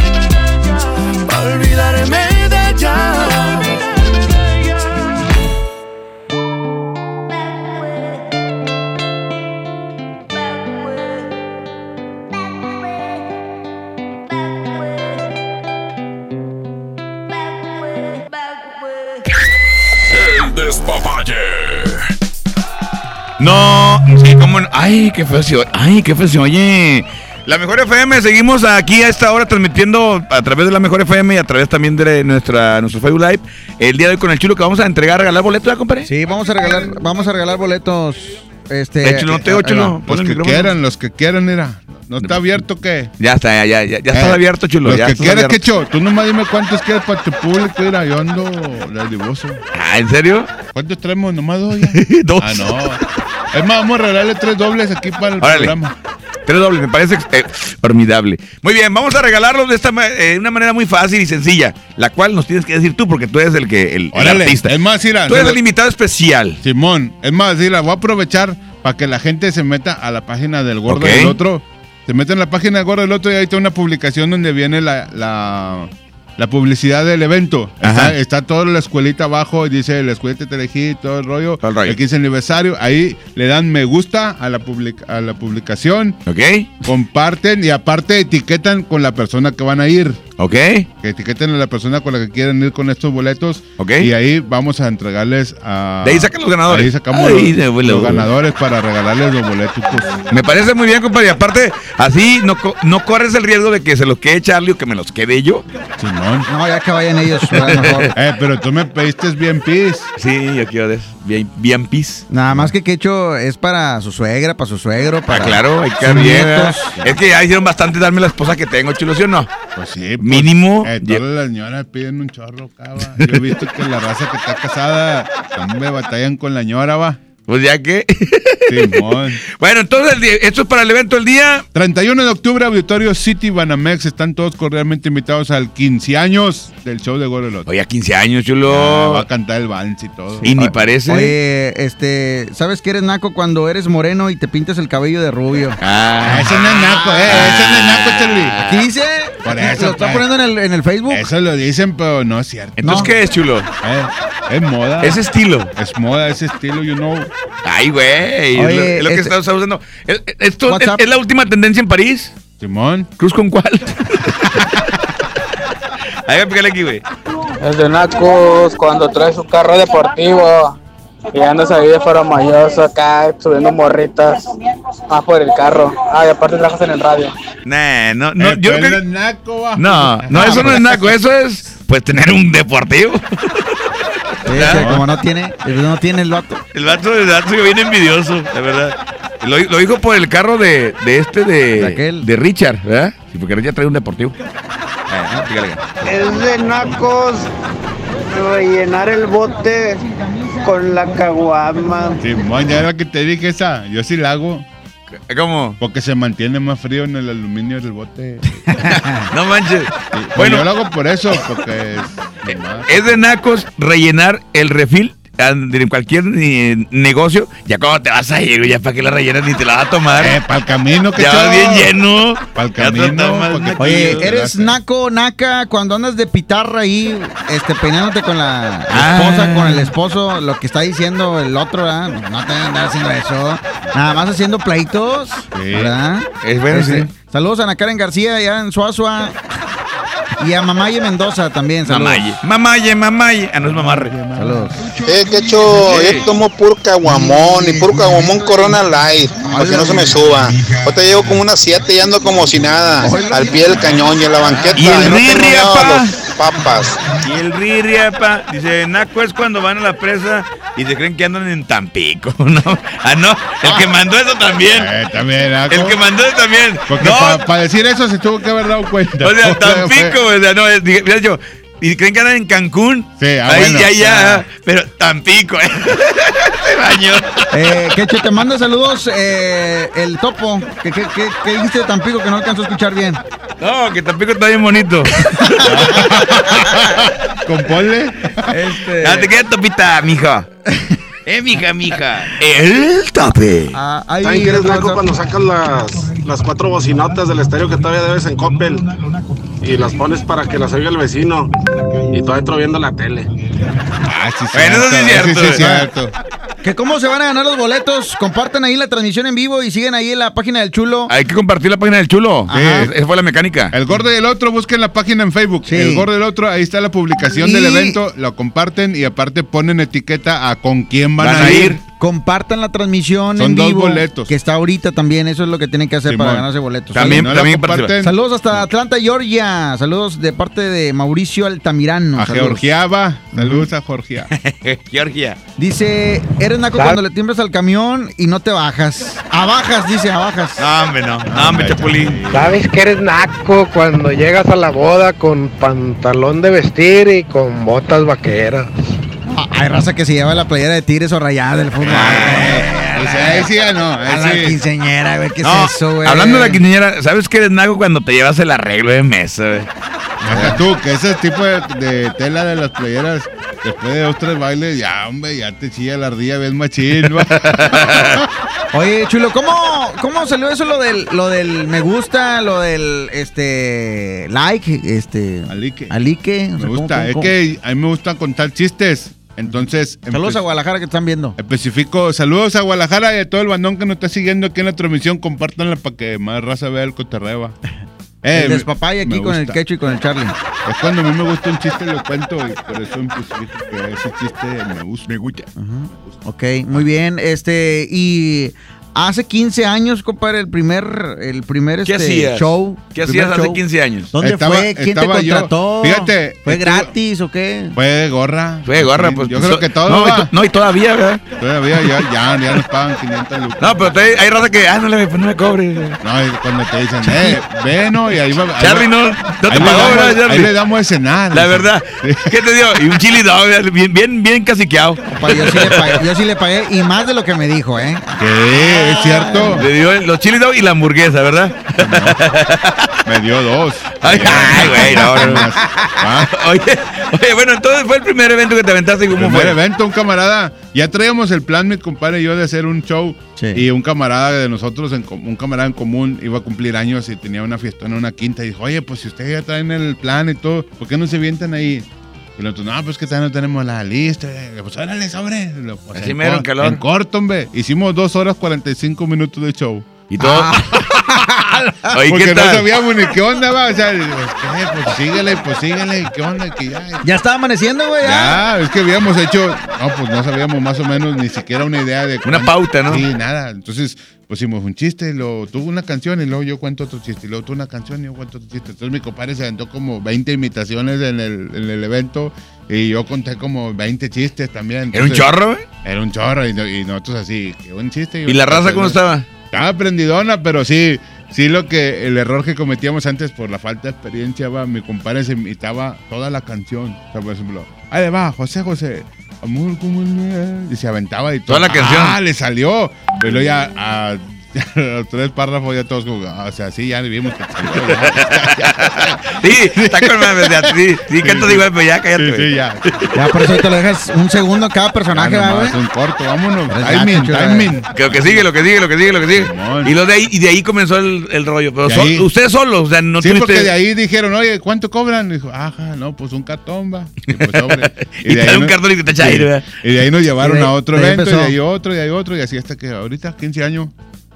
No, sí, cómo no. Ay, qué feo se oye. Ay, qué feo se oye. La Mejor FM, seguimos aquí a esta hora transmitiendo a través de la Mejor FM y a través también de nuestra, nuestro Facebook Live. El día de hoy con el chulo que vamos a entregar, regalar boletos, ¿ya, compadre? Sí, vamos a regalar, vamos a regalar boletos. Este, Eh, chulo, no te chulo. Los que micrófono. quieran, los que quieran, mira. ¿No está abierto qué? Ya está, ya, ya, ya, ya está Eh, abierto, chulo. Los ya que quieras. Quecho. Tú nomás dime cuántos quieres para tu público. Mira, yo ando la divoso. Ah, ¿en serio? ¿Cuántos traemos? Nomás dos ya. Dos. Ah, no. Es más, vamos a regalarle tres dobles aquí para el Órale. programa. Tres dobles, me parece eh, formidable. Muy bien, vamos a regalarlos de esta ma- eh, una manera muy fácil y sencilla, la cual nos tienes que decir tú, porque tú eres el que el, el Órale. artista. Es más, mira. Tú eres el invitado especial. Simón, es más, voy a aprovechar para que la gente se meta a la página del Gordo Ok. del Otro. Se mete en la página del Gordo del Otro y ahí está una publicación donde viene la, la, la publicidad del evento. Ajá. Está, está toda la escuelita abajo y dice la escuelita te elegí, todo el rollo. Todo el rollo. El 15 aniversario. Ahí le dan me gusta a la, public- a la publicación. ¿Ok? Comparten y aparte etiquetan con la persona que van a ir. ¿Ok? Que etiqueten a la persona con la que quieren ir con estos boletos. Ok. Y ahí vamos a entregarles a. De ahí sacan los ganadores. Ahí sacamos Ahí los, los ganadores para regalarles los boletos. pues. Me parece muy bien, compadre. Y aparte, así no, no corres el riesgo de que se los quede Charlie o que me los quede yo. Simón. No, ya que vayan ellos, mejor. Eh, pero tú me pediste bien pis. Sí, yo quiero de. Bien, bien pis. Nada más que Quecho es para su suegra, para su suegro, Ah, para claro, hay que. Es que ya hicieron bastante darme la esposa que tengo, chulo, ¿sí o no? Pues sí. Mínimo. eh, todas las señoras piden un chorro, cava. Yo he visto que la raza que está casada, me batallan con la ñora, va. Pues ya que. Bueno, entonces, esto es para el evento del día. 31 de octubre, Auditorio City Banamex. Están todos cordialmente invitados al 15 años del show de Gorelot. Oye, a 15 años, Ah, chulo. va a cantar el vals y todo. y ni parece. Oye, este, ¿sabes que eres naco cuando eres moreno y te pintas el cabello de rubio? Ah, ese no es naco, eh, ese no es naco, Charlie. Aquí dice, Por eso, lo está pues. poniendo en el, en el Facebook. Eso lo dicen, pero no es cierto. Entonces, no. ¿qué es, chulo? Eh, es moda. Es estilo. Es moda, es estilo, you know. Ay, güey. Es, Oye, lo- es lo que este- estás usando. Es- Esto es, es la última tendencia en París. Simón. ¿Cruz con cuál? Ahí pícale aquí, güey. El de Nacos cuando trae su carro deportivo y andas ahí de faramayoso acá subiendo morritas más por el carro. Ah, y aparte trabajas en el radio. Nah, no, no, Eh, yo creo es naco. No, no, eso no es naco, eso es pues tener un deportivo. Sí, como no tiene, no tiene el vato. El vato, el vato que viene envidioso, la verdad. Lo, lo dijo por el carro de, de este de, De aquel. de Richard, ¿verdad? Sí, porque Richard trae un deportivo. Es de Nacos rellenar el bote con la caguama. Ya era que te dije esa. Yo sí la hago. ¿Cómo? Porque se mantiene más frío en el aluminio del bote. No manches. Bueno, Bueno, yo lo hago por eso, porque es, nomás. es de nacos rellenar el refil en cualquier eh, negocio. Ya cuando te vas a ir, ya para que la rellenas ni te la vas a tomar. Eh, para el camino que ya vas bien lleno. Para el Ya camino. Oye, eres naco, naca, cuando andas de pitarra ahí, este, peinándote con la esposa, Ah. con el esposo, lo que está diciendo el otro, ¿verdad? No te andar haciendo eso. Nada más haciendo pleitos, Sí. ¿verdad? Es bueno, Este, sí. Saludos a Ana Karen García, allá en Suazua. Y a Mamaye Mendoza también, saludos. Mamaye. Mamaye, mamaye. Ah, no es mamarre. Saludos. Eh, que hecho, yo tomo puro caguamón y puro caguamón Corona Light, para que no se me suba. Ahorita llevo como unas 7 y ando como si nada, al pie del cañón y en la banqueta. Y el no los papas. Y el Riri, apa, dice, Naco es cuando van a la presa y se creen que andan en Tampico, ¿no? Ah, no, el que mandó eso también. Eh, también, Naco. El que mandó eso también. Porque no, para decir eso se tuvo que haber dado cuenta. o sea, Tampico, o sea, no, es- dije, mira, yo, y creen que andan en Cancún. Sí, ah, Ahí, bueno, ya, ya, ah. pero Tampico, eh. se bañó. Eh, Quecho, te manda saludos eh, el topo. ¿Qué, qué, qué, qué dijiste de Tampico que no alcanzó a escuchar bien? No, que Tampico está bien bonito. Con ponle. Este, Ya te quedas topita, mija. Eh, mija, mija. El tope. ah, ahí ¿Saben que eres naco cuando sacas las, las cuatro bocinotas del estéreo que todavía debes en Coppel y las pones para que las oiga el vecino. Y todavía otro viendo la tele? Ah, sí, Bueno, eso sí es cierto, Que cómo se van a ganar los boletos. Compartan ahí la transmisión en vivo y siguen ahí en la página del chulo. Hay que compartir la página del chulo. Esa fue la mecánica. El gordo y el otro, busquen la página en Facebook. Sí. El gordo y el otro, ahí está la publicación Y- del evento, lo comparten y aparte ponen etiqueta a con quién van, Van a a ir. ir. Compartan la transmisión Son en dos vivo. boletos. Que está ahorita también. Eso es lo que tienen que hacer para ganarse boletos. También, no también. Saludos hasta Atlanta, Georgia. Saludos de parte de Mauricio Altamirano. A Saludos. Georgiaba. Saludos a Georgia. Georgia. Dice, eres naco cuando le tiemblas al camión y no te bajas. A bajas, dice, a bajas. No, hombre, no. No, hombre, Chapulín. Sabes que eres naco cuando llegas a la boda con pantalón de vestir y con botas vaqueras. Ah, Hay raza que se lleva la playera de Tigres o rayada del fútbol. O sea, ahí sí ya no. a la Ahí sí. quinceñera, güey, ¿qué No, es eso, güey? hablando de la quinceañera, ¿sabes qué eres naco cuando te llevas el arreglo de mesa, güey? Hasta tú, que ese tipo de, de tela de las playeras, después de dos, tres bailes, ya, hombre, ya te chilla la ardilla, ves machín. Oye, chulo, ¿cómo, ¿cómo salió eso lo del, lo del me gusta, lo del este like, este Alique. alique? O Me sea, ¿cómo- gusta, cómo- es cómo? que a mí me gusta contar chistes. Entonces, Saludos a Guadalajara que están viendo. especifico, saludos a Guadalajara y a todo el bandón que nos está siguiendo aquí en la transmisión. Compártanla para que más raza vea el coterreo. Eh, el despapay aquí con el quecho y con el Charlie. Es cuando a mí me gusta un chiste, lo cuento y por eso especifico que ese chiste me gusta. Me gusta. Ok, muy bien. Este, y hace 15 años, compadre, el primer, el primer ¿Qué este, hacías? show. ¿Qué primer hacías hace show. 15 años? ¿Dónde Estaba- fue? ¿Quién te yo. contrató? Fíjate, ¿Fue estuvo- gratis o qué? Fue de gorra. Fue de gorra, pues. Yo so- creo que todo no, y va. to- no, y todavía, ¿verdad? Todavía ya, ya, ya nos pagan 500 lucas. No, pero hay raza que, ah, no, le, pues no me cobre. No, y cuando te dicen, eh, ven, ¿no? Y ahí va. Charlie, no, no te ahí le pagó, damos- ¿verdad, Charlie? Ahí le damos de cenar. La verdad. ¿Qué te dio? Y un chili dog, bien, bien, bien caciqueado. Yo, sí le pagué, yo sí le pagué y más de lo que me dijo, ¿eh? ¿Qué? ¿Es cierto? Le dio los chili dog y la hamburguesa, ¿verdad? Me dio dos. Ay, ay, güey, no, no, no. Ah, Oye, oye, bueno, entonces fue el primer evento que te aventaste y cómo primer fue. evento, un camarada. Ya traíamos el plan, mi compadre y yo, de hacer un show. Sí. Y un camarada de nosotros, en un camarada en común, iba a cumplir años y tenía una fiesta en una quinta. Y dijo, oye, pues si ustedes ya traen el plan y todo, ¿por qué no se vientan ahí? Y nosotros, no, pues que todavía no tenemos la lista. Pues órale, sobre. Lo, pues, Así en cor- en calor. En corto, hombre. Hicimos dos horas 45 minutos de show. Y todo. Oye, Porque ¿qué no sabíamos ni qué onda, va. O sea, pues. Pues síguele, pues síguele. ¿Qué onda? Que ya. Ya estaba amaneciendo, güey. Ya, es que habíamos hecho, no, pues no sabíamos más o menos ni siquiera una idea de... Una pauta, ¿no? Sí, nada. Entonces, pues hicimos un chiste, y luego tuvo una canción y luego yo cuento otro chiste, y luego tuvo una canción y yo cuento otro chiste. Entonces mi compadre se aventó como 20 imitaciones en el, en el evento y yo conté como 20 chistes también. ¿Era un chorro, güey? Era un chorro y nosotros así, qué buen chiste. ¿Y la raza cómo estaba? Estaba prendidona, pero sí, sí lo que, el error que cometíamos antes por la falta de experiencia, va, mi compadre se imitaba toda la canción. O sea, por ejemplo, ahí va, José José, amor como el miel", y se aventaba y todo. Toda la canción. Ah, le salió. Pero ya a, tres párrafos ya todos como, ah, o sea, sí, ya vimos que salió. ya. Sí, está con ya, sí, sí, cantas igual, pero ya cállate, Sí, ya. Ya por eso te lo dejas un segundo a cada personaje, Ya ¿verdad, un corto, vámonos. Timing, timing. Que lo que sigue, lo que sigue, lo que sigue, lo que sigue. Y, lo de ahí, y de ahí comenzó el, el rollo. Pero De sol- ahí- ustedes solos, o sea, no sí, tuviste... porque de ahí dijeron, oye, ¿cuánto cobran? Dijo, ajá, no, pues un cartón, va. Y, pues, sobre. Y te dan un nos- cartón y te. Y de ahí nos llevaron Y de- a otro de ahí evento, y de ahí otro, y de ahí otro, y así hasta que ahorita, 15 años.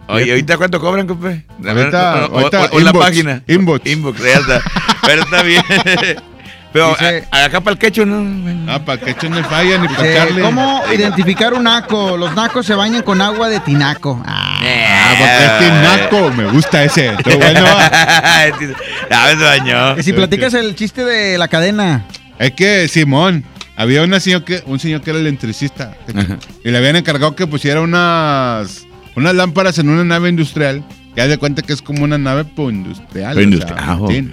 Oye, ¿ahorita cuánto cobran, compadre? A ver, Ahorita- o- o- ahorita o- o la inbox, página. inbox. Inbox, ya está. Pero está bien. Pero Dice- a- acá para el quecho, ¿no? Ah, para que no falla ni para echarle. ¿Cómo identificar un naco? Los nacos se bañan con agua de tinaco. Ah, Ah, porque es tinaco. Me gusta ese. Está bueno. Ya me bañó. que si platicas el chiste de la cadena. Es que, Simón, había una señor que, un señor que era electricista. Y le habían encargado que pusiera unas, unas lámparas en una nave industrial. Ya de cuenta que es como una nave industrial. Pues o sea, industrial, ah, oh. sí.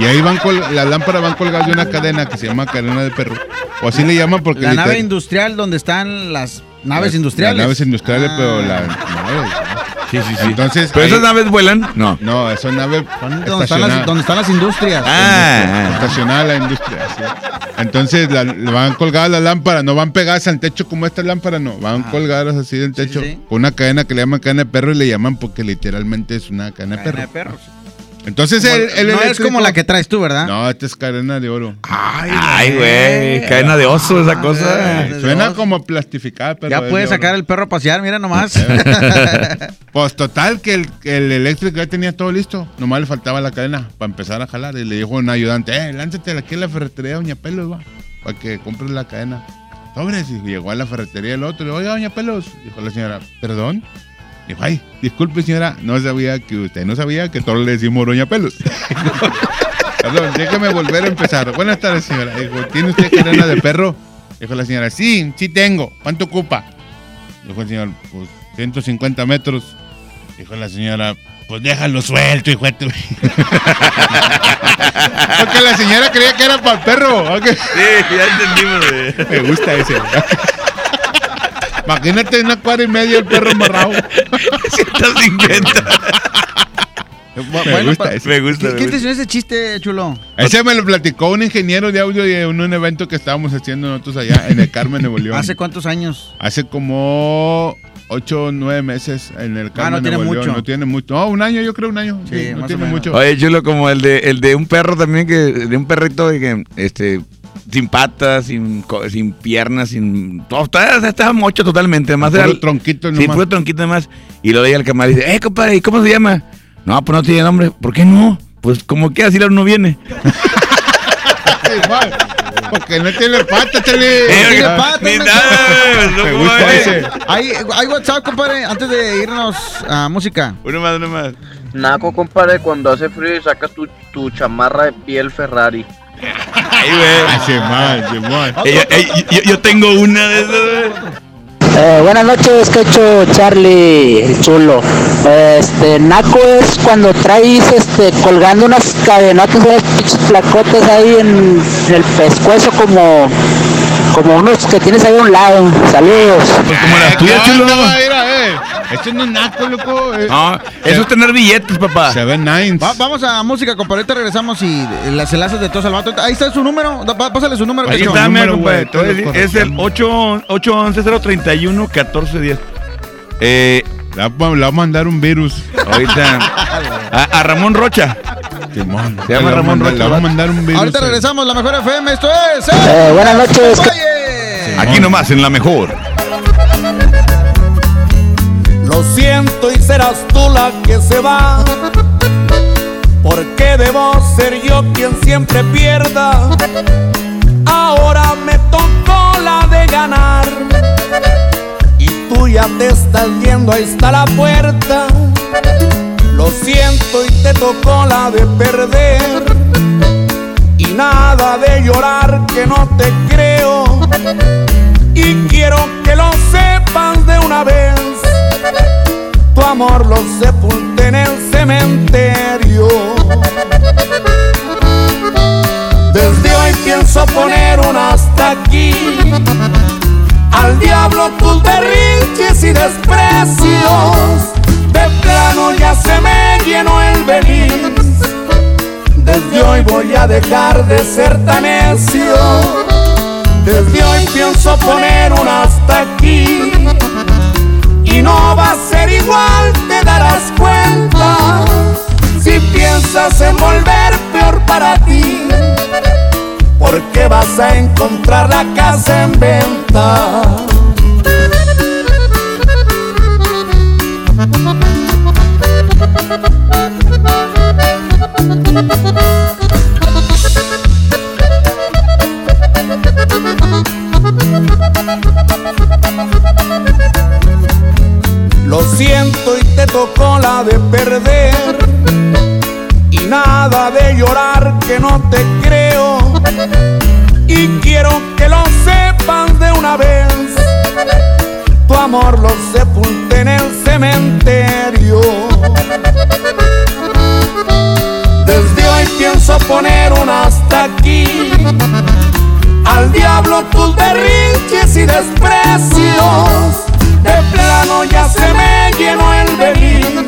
Y ahí van col- las lámparas van colgadas de una cadena que se llama cadena de perro. O así le llaman porque La nave industrial donde están las naves las- industriales. Las naves industriales, Ah. pero las naves. Sí, sí, sí. Entonces, ¿Pero ahí- esas naves vuelan? No. No, son naves Donde están, las, donde están las industrias. Ah, Estacionada la industria. sí. Entonces la- le van colgadas las lámparas, no van pegadas al techo como esta lámpara, no, van colgadas así del techo sí. con una cadena que le llaman cadena de perro y le llaman porque literalmente es una cadena de Cadena perro. de perros. Entonces Como- el, el no es como la que traes tú, ¿verdad? No, esta es cadena de oro. Ay, güey. Cadena de oso esa cosa. Eh, Suena como plastificada, pero ya es puedes sacar el perro a pasear, mira nomás. Pues total, que el, el eléctrico ya tenía todo listo. Nomás le faltaba la cadena para empezar a jalar. Y le dijo a un ayudante, eh, lánzate aquí a la ferretería Doña Pelos, va, para que compres la cadena. Sobres, y llegó a la ferretería el otro. Le dijo, oiga, Doña Pelos. Dijo la señora, ¿perdón? Dijo, ay, disculpe, señora, no sabía que usted no sabía que todos le decimos Doña Pelos. Perdón, déjeme volver a empezar. Buenas tardes, señora. Dijo, ¿tiene usted cadena de perro? Dijo la señora, sí, sí tengo. ¿Cuánto ocupa? Dijo el señor, pues 150 metros. Dijo la señora, pues déjalo suelto, hijo de tu-". Porque la señora creía que era para el perro. Sí, ya entendimos, güey. Me gusta ese. Imagínate una cuadra y media el perro embarrado. 150. Me gusta ese. Me gusta. ¿Qué, me qué gusta. ese chiste, chulo? Ese me lo platicó un ingeniero de audio de un, un evento que estábamos haciendo nosotros allá en el Carmen, Nuevo León. ¿Hace cuántos años? Hace como 8 o 9 meses en el Carmen, Ah, no tiene Nuevo León. mucho. No tiene mucho. No, un año, yo creo un año. Sí, Sí, no más o tiene menos. mucho. Oye, chulo, como el de, el de un perro también, que de un perrito que, este, sin patas, sin, sin piernas, sin. Todo, estaba, estaba mocho totalmente. Además Puro era. tronquito Sí, nomás. puro tronquito nomás. Y lo veía el camarada y dice, eh, compadre, ¿y cómo se llama? No, pues no tiene nombre. ¿Por qué no? Pues como que así no viene. Igual, Porque no tiene pata, chale. No tiene patas, Ni nada, ese. Hay, hay WhatsApp, compadre, antes de irnos a música. Uno más, uno más. Naco, compadre, cuando hace frío y sacas tu, tu chamarra de piel Ferrari. Ahí, güey. Ah. Eh, yo, eh, yo- tengo una de esas, güey. Eh, buenas noches, Quecho, Charlie, el chulo. Este, Naco es cuando traes este, colgando unas cadenotas, unas pinches placotas ahí en, en el pescuezo como, como unos que tienes ahí a un lado. Saludos. Pues como las tuyas, ¿Qué chulo. Esto no es naco, loco. eh. No, eso es tener billetes, papá. Seven Nines. Va- vamos a música, compadre. Ahorita regresamos y eh, las enlaces de todos al vato. Ahí está su número. Da- pa- Pásale su número, Ahí está, mira, número, compadre. güey, Es el 8 811 1410 Eh, Le va le va a mandar un virus. ahorita. A, a Ramón Rocha. Simón. Se llama Le va a Ramón mandar- Rocha, Le va a ¿verdad? mandar un virus. Ahorita regresamos, la mejor FM. Esto es. Eh, buenas noches. Aquí nomás, en la mejor. Lo siento y serás tú la que se va. Porque debo ser yo quien siempre pierda. Ahora me tocó la de ganar. Y tú ya te estás yendo, ahí está la puerta. Lo siento y te tocó la de perder. Y nada de llorar que no te creo. Y quiero que lo sepas de una vez. Tu amor lo sepulté en el cementerio. Desde hoy pienso poner un hasta aquí. Al diablo tus berrinches y desprecios. De plano ya se me llenó el venir. Desde hoy voy a dejar de ser tan necio. Desde hoy pienso poner un hasta aquí. Y no va a ser igual, te darás cuenta. Si piensas en volver peor para ti. Porque vas a encontrar la casa en venta. De perder. Y nada de llorar que no te creo. Y quiero que lo sepas de una vez. Tu amor lo sepulté en el cementerio. Desde hoy pienso poner un hasta aquí. Al diablo tus berrinches y desprecios. De plano ya se me llenó el beliz.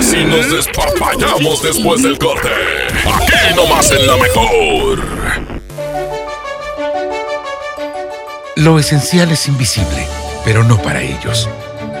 Si nos despapallamos después del corte? Aquí nomás en la mejor. Lo esencial es invisible, pero no para ellos.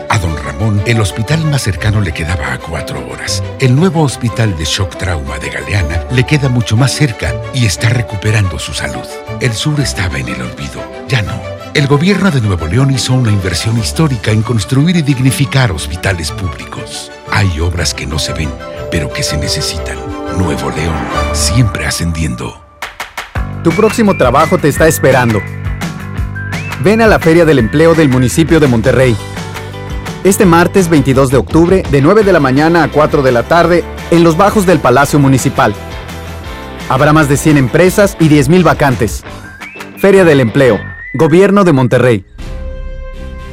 A don Ramón, el hospital más cercano le quedaba a cuatro horas. El nuevo hospital de shock trauma de Galeana le queda mucho más cerca y está recuperando su salud. El sur estaba en el olvido, ya no. El gobierno de Nuevo León hizo una inversión histórica en construir y dignificar hospitales públicos. Hay obras que no se ven, pero que se necesitan. Nuevo León, siempre ascendiendo. Tu próximo trabajo te está esperando. Ven a la Feria del Empleo del municipio de Monterrey. Este martes 22 de octubre, de 9 de la mañana a 4 de la tarde, en los bajos del Palacio Municipal. Habrá más de 100 empresas y 10.000 vacantes. Feria del Empleo, Gobierno de Monterrey.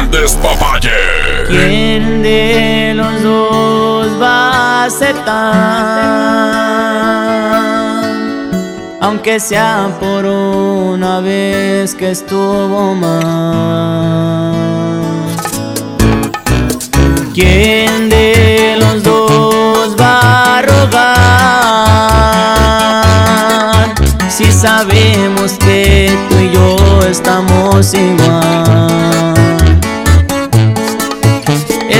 El despapalle. ¿Quién de los dos va a aceptar? Aunque sea por una vez que estuvo mal. ¿Quién de los dos va a rogar? Si sabemos que tú y yo estamos igual.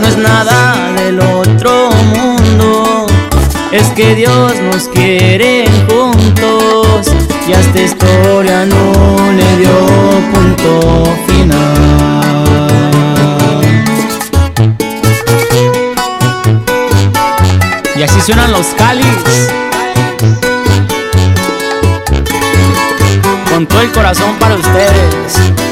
No es nada del otro mundo, es que Dios nos quiere juntos y a esta historia no le dio punto final. Y así suenan los cáliz. Con todo el corazón para ustedes.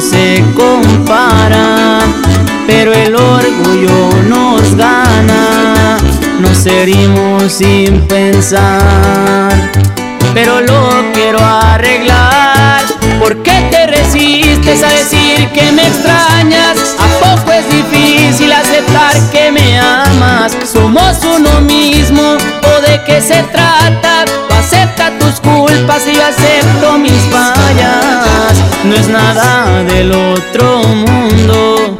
No se compara, pero el orgullo nos gana. Nos herimos sin pensar, pero lo quiero arreglar. ¿Por qué te resistes a decir que me extrañas? ¿A poco es difícil aceptar que me amas? Somos uno mismo, ¿o de qué se trata? Tus culpas y yo acepto mis fallas. No es nada del otro mundo,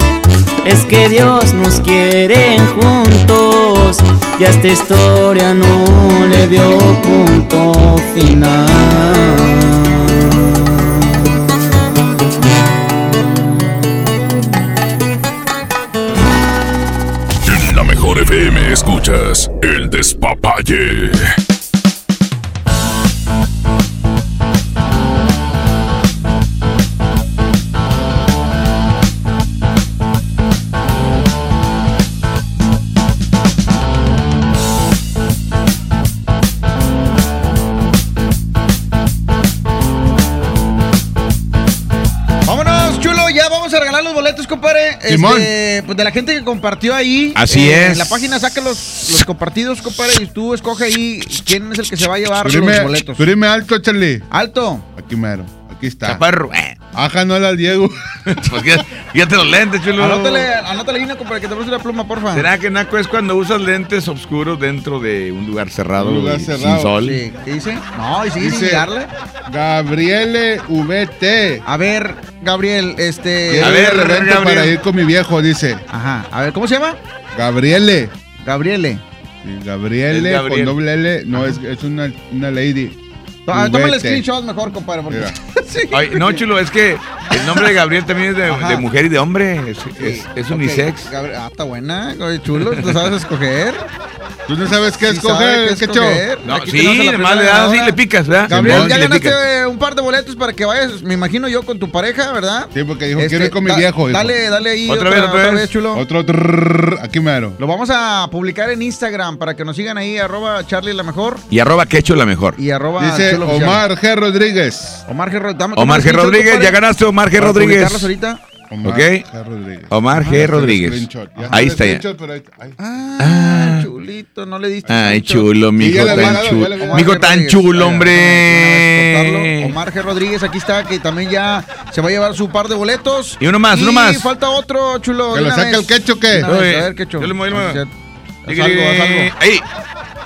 es que Dios nos quiere juntos y a esta historia no le vio punto final. La mejor FM escuchas el despapalle. Boletos, compadre. Simón. Este, pues de la gente que compartió ahí. Así eh, es. En la página saca los, los compartidos, compadre, y tú escoge ahí quién es el que se va a llevar los boletos. tú dime alto, Charlie. Alto. Aquí mero. Aquí está. Chaparro. eh. Ajá, no al Diego. Pues fíjate los lentes, chulo. Anótale, anótale Gina, compadre, que te pase la pluma, porfa. ¿Será que Naco es cuando usas lentes oscuros dentro de un lugar cerrado, Un lugar y cerrado. sin sol? Sí, ¿Qué dice? No, y sin Dice llegarle. Gabriele VT. A ver, Gabriel, este. A ver, Gabriel. para ir con mi viejo, dice. Ajá. A ver, ¿cómo se llama? Gabriele. Gabriele. Sí, Gabriele Gabriel. con doble L. No, es, es una, una lady. Ah, Tómale VT. screenshot mejor, compadre. Porque... Sí. Ay, no, chulo, es que el nombre de Gabriel también es de, mujer y de hombre. Es, es, es Ok, unisex. Gabriel- Ah, está buena. Chulo, ¿tú sabes escoger? ¿Tú no sabes qué Sí escoger? sabe qué escoger. No, Aquí sí, además le das ganadora. le picas, ¿verdad? Gabriel, ya ganaste un par de boletos para que vayas, me imagino yo, con tu pareja, ¿verdad? Sí, porque dijo, Este, quiero ir con mi viejo. dijo. Dale, dale ahí. Otra vez, otra vez. chulo. Otro trrr, aquí mero. Lo vamos a publicar en Instagram para que nos sigan ahí, arroba Charlie la mejor Y arroba quecho la mejor. y arroba Dice Oficial. Omar G. Rodríguez. Omar G. Ro- dame- Omar G. Rodríguez, ya ganaste Omar G. Rodríguez. ahorita. Omar Ok. G. Rodríguez. Omar G. Rodríguez. Ahí está ahí- ahí- Ah, chulito, no le diste. Ay, chulo, mijo, tan chulo. Mijo, tan Rodríguez. chulo, hombre. Omar G. Rodríguez, aquí está, que también ya se va a llevar su par de boletos. Y uno más, uno más. falta otro, chulo. ¿Que de lo saque vez. el quecho qué? De A ver, quecho. yo le muevo. Haz algo, haz algo. Ahí.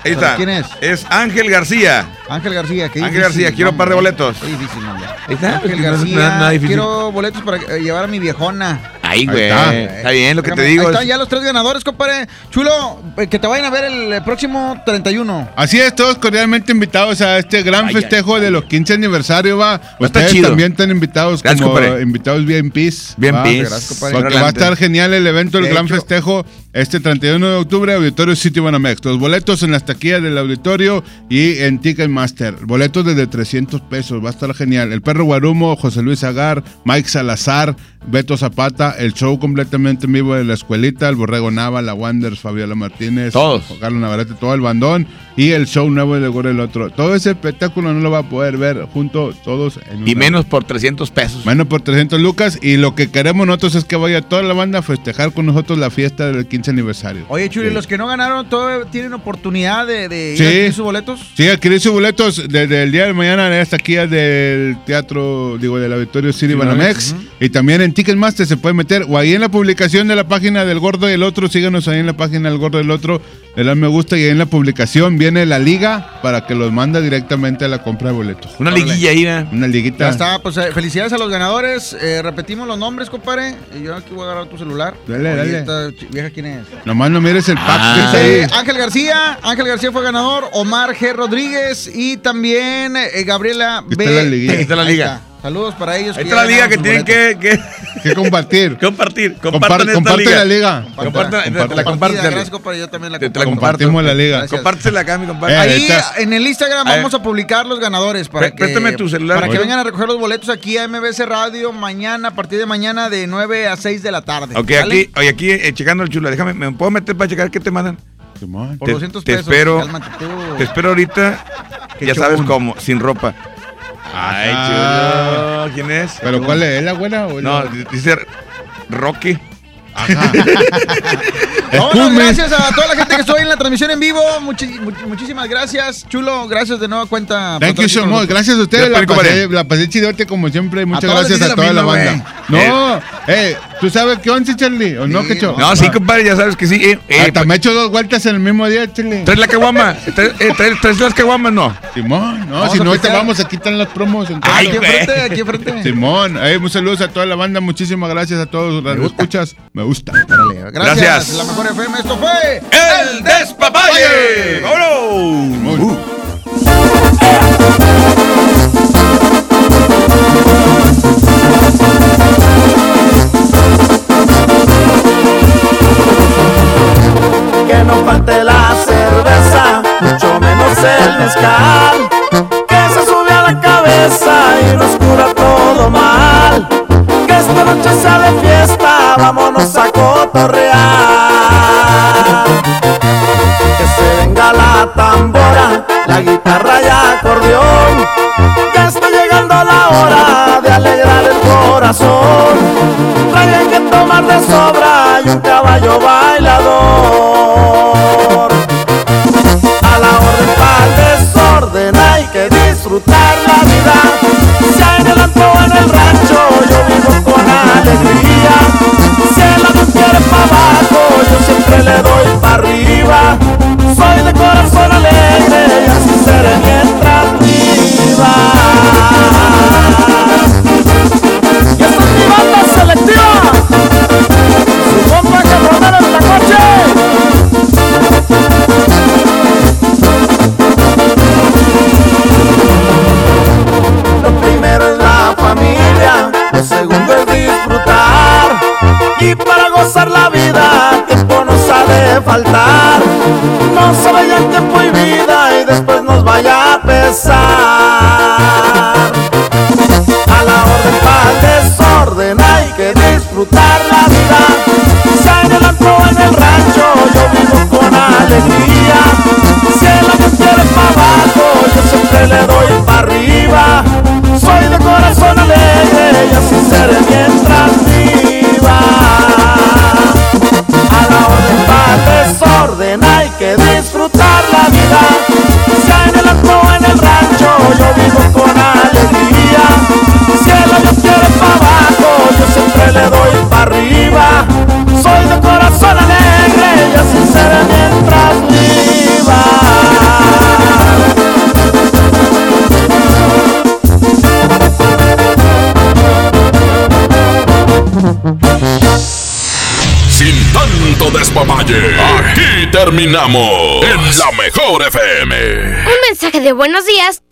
Ahí está. ¿Quién es? Es Ángel García. Ángel García, qué Ángel García, quiero nombre. par de boletos. Qué difícil nombre. Ahí está. Ángel no es García, nada- nada difícil. quiero boletos para eh, llevar a mi viejona. Ahí, güey. está. Está. bien, lo que te digo. Ahí es- están ya los tres ganadores, compadre. Chulo, eh, que te vayan a ver el eh, próximo 31. Así es, todos cordialmente invitados a este gran Ay, festejo de los 15 aniversario, va. estar Ustedes chido. también están invitados Gracias, como compadre. invitados bien pis. Bien pis. Gracias, compadre. Porque va a Adelante. estar genial el evento, el De gran hecho- festejo, este 31 de octubre, Auditorio City Banamex. Los boletos en las taquillas del auditorio y en Ticketmaster. Boletos desde 300 pesos, va a estar genial. El Perro Guarumo, José Luis Agar, Mike Salazar, Beto Zapata, el show completamente en vivo de la escuelita, el Borrego Nava, la Wanders, Fabiola Martínez, Todos. Carlos Navarrete, todo el bandón y el show nuevo de Gore el otro. Todo ese espectáculo no lo va a poder ver junto todos en Y una- menos por 300 pesos. Menos por 300 lucas y lo que queremos nosotros es que vaya toda la banda a festejar con nosotros la fiesta del 15 aniversario. Oye, Chulo, ¿y Sí. los que no ganaron todavía tienen oportunidad de, de ir Sí. a adquirir sus boletos? Sí, adquirir sus boletos desde el día de mañana en esta aquí del teatro, digo, del Auditorio City Sí, Banamex. Y también en Ticketmaster se puede meter o ahí en la publicación de la página del Gordo y el Otro. Síganos ahí en la página del Gordo y el Otro. Le dan me gusta y ahí en la publicación viene la liga para que los manda directamente a la compra de boletos. Una Órale. liguilla ahí, ¿verdad? Una liguita. Ya está, pues eh, felicidades a los ganadores. Eh, repetimos los nombres, compadre. Y yo aquí voy a agarrar tu celular. Dale, Oye, dale. esta vieja, ¿quién es? Nomás no mires el pack Ah. Dice ahí. Ángel García, Ángel García fue ganador, Omar G. Rodríguez y también eh, Gabriela Aquí B. está la liguilla. Ahí está la Ahí liga. Saludos para ellos. Está ya la liga que tienen que, que que compartir. compartir. Compar- Compartan esta comparte liga. la liga. Comparte. te la comparten. Gracias, compadre. Yo también la Te- te la. Compartimos la liga. Compártela acá, mi compadre. Eh, Ahí en el Instagram vamos a publicar los ganadores para que préstame tu celular, para que vengan a recoger los boletos aquí a MBC Radio mañana a partir de mañana de 9 a 6 de la tarde. Ok, aquí, oye, aquí eh, checando el chulo. Déjame, ¿me puedo meter para checar qué te mandan? Por te- 200 te pesos. espero. cálmate tú. Te espero ahorita. Ya sabes cómo, sin ropa. Ay, chulo. ¿Quién es? ¿Pero cuál es? ¿Es la buena o No, dice Rocky. Ajá. Vámonos, gracias a toda la gente que ahí en la transmisión en vivo. Muchi- muchísimas gracias, Chulo. Gracias de nueva cuenta. por Thank estar you aquí so con much. nosotros. Gracias a ustedes. La pasé, la pasé chidote como siempre. Muchas gracias a toda la banda. No, eh, ¿tú sabes qué once, Charlie? ¿O no, qué cho? No, sí, compadre, ya sabes que sí. Eh, eh, Hasta me he hecho dos vueltas en el mismo día, Charlie. ¿Traes la caguama? ¿Traes, eh, traes- traes las caguamas? No. Simón, no, Vamos si no, ahorita vamos, aquí están las promos. Ay, Aquí enfrente, aquí enfrente. Simón, eh, un saludo a toda la banda. Muchísimas gracias a todos los escuchas. Me gusta. Gracias. Gracias. La mejor FM. Esto fue ¡El despapalle! despapalle. ¡Vámonos! Que no falte la cerveza, mucho menos el mezcal. Que se sube a la cabeza y nos cura todo mal. Que esta noche sea de fiesta, vámonos a cotorrear. Que se venga la tambora, la guitarra y acordeón. Ya está llegando la hora de alegrar el corazón. Traigan que tomar de sobra y un caballo bailador. A la orden para el desorden hay que disfrutar la vida. Antro o en el rancho, yo vivo con alegría. Si el avión quiere para abajo, yo siempre le doy para arriba. Y para gozar la vida, tiempo nos ha de faltar. No se vaya tiempo y vida y después nos vaya a pesar. A la orden para desorden hay que disfrutar la vida. Antro o en el rancho, yo vivo con alegría. Aquí terminamos en la mejor FM. Un mensaje de buenos días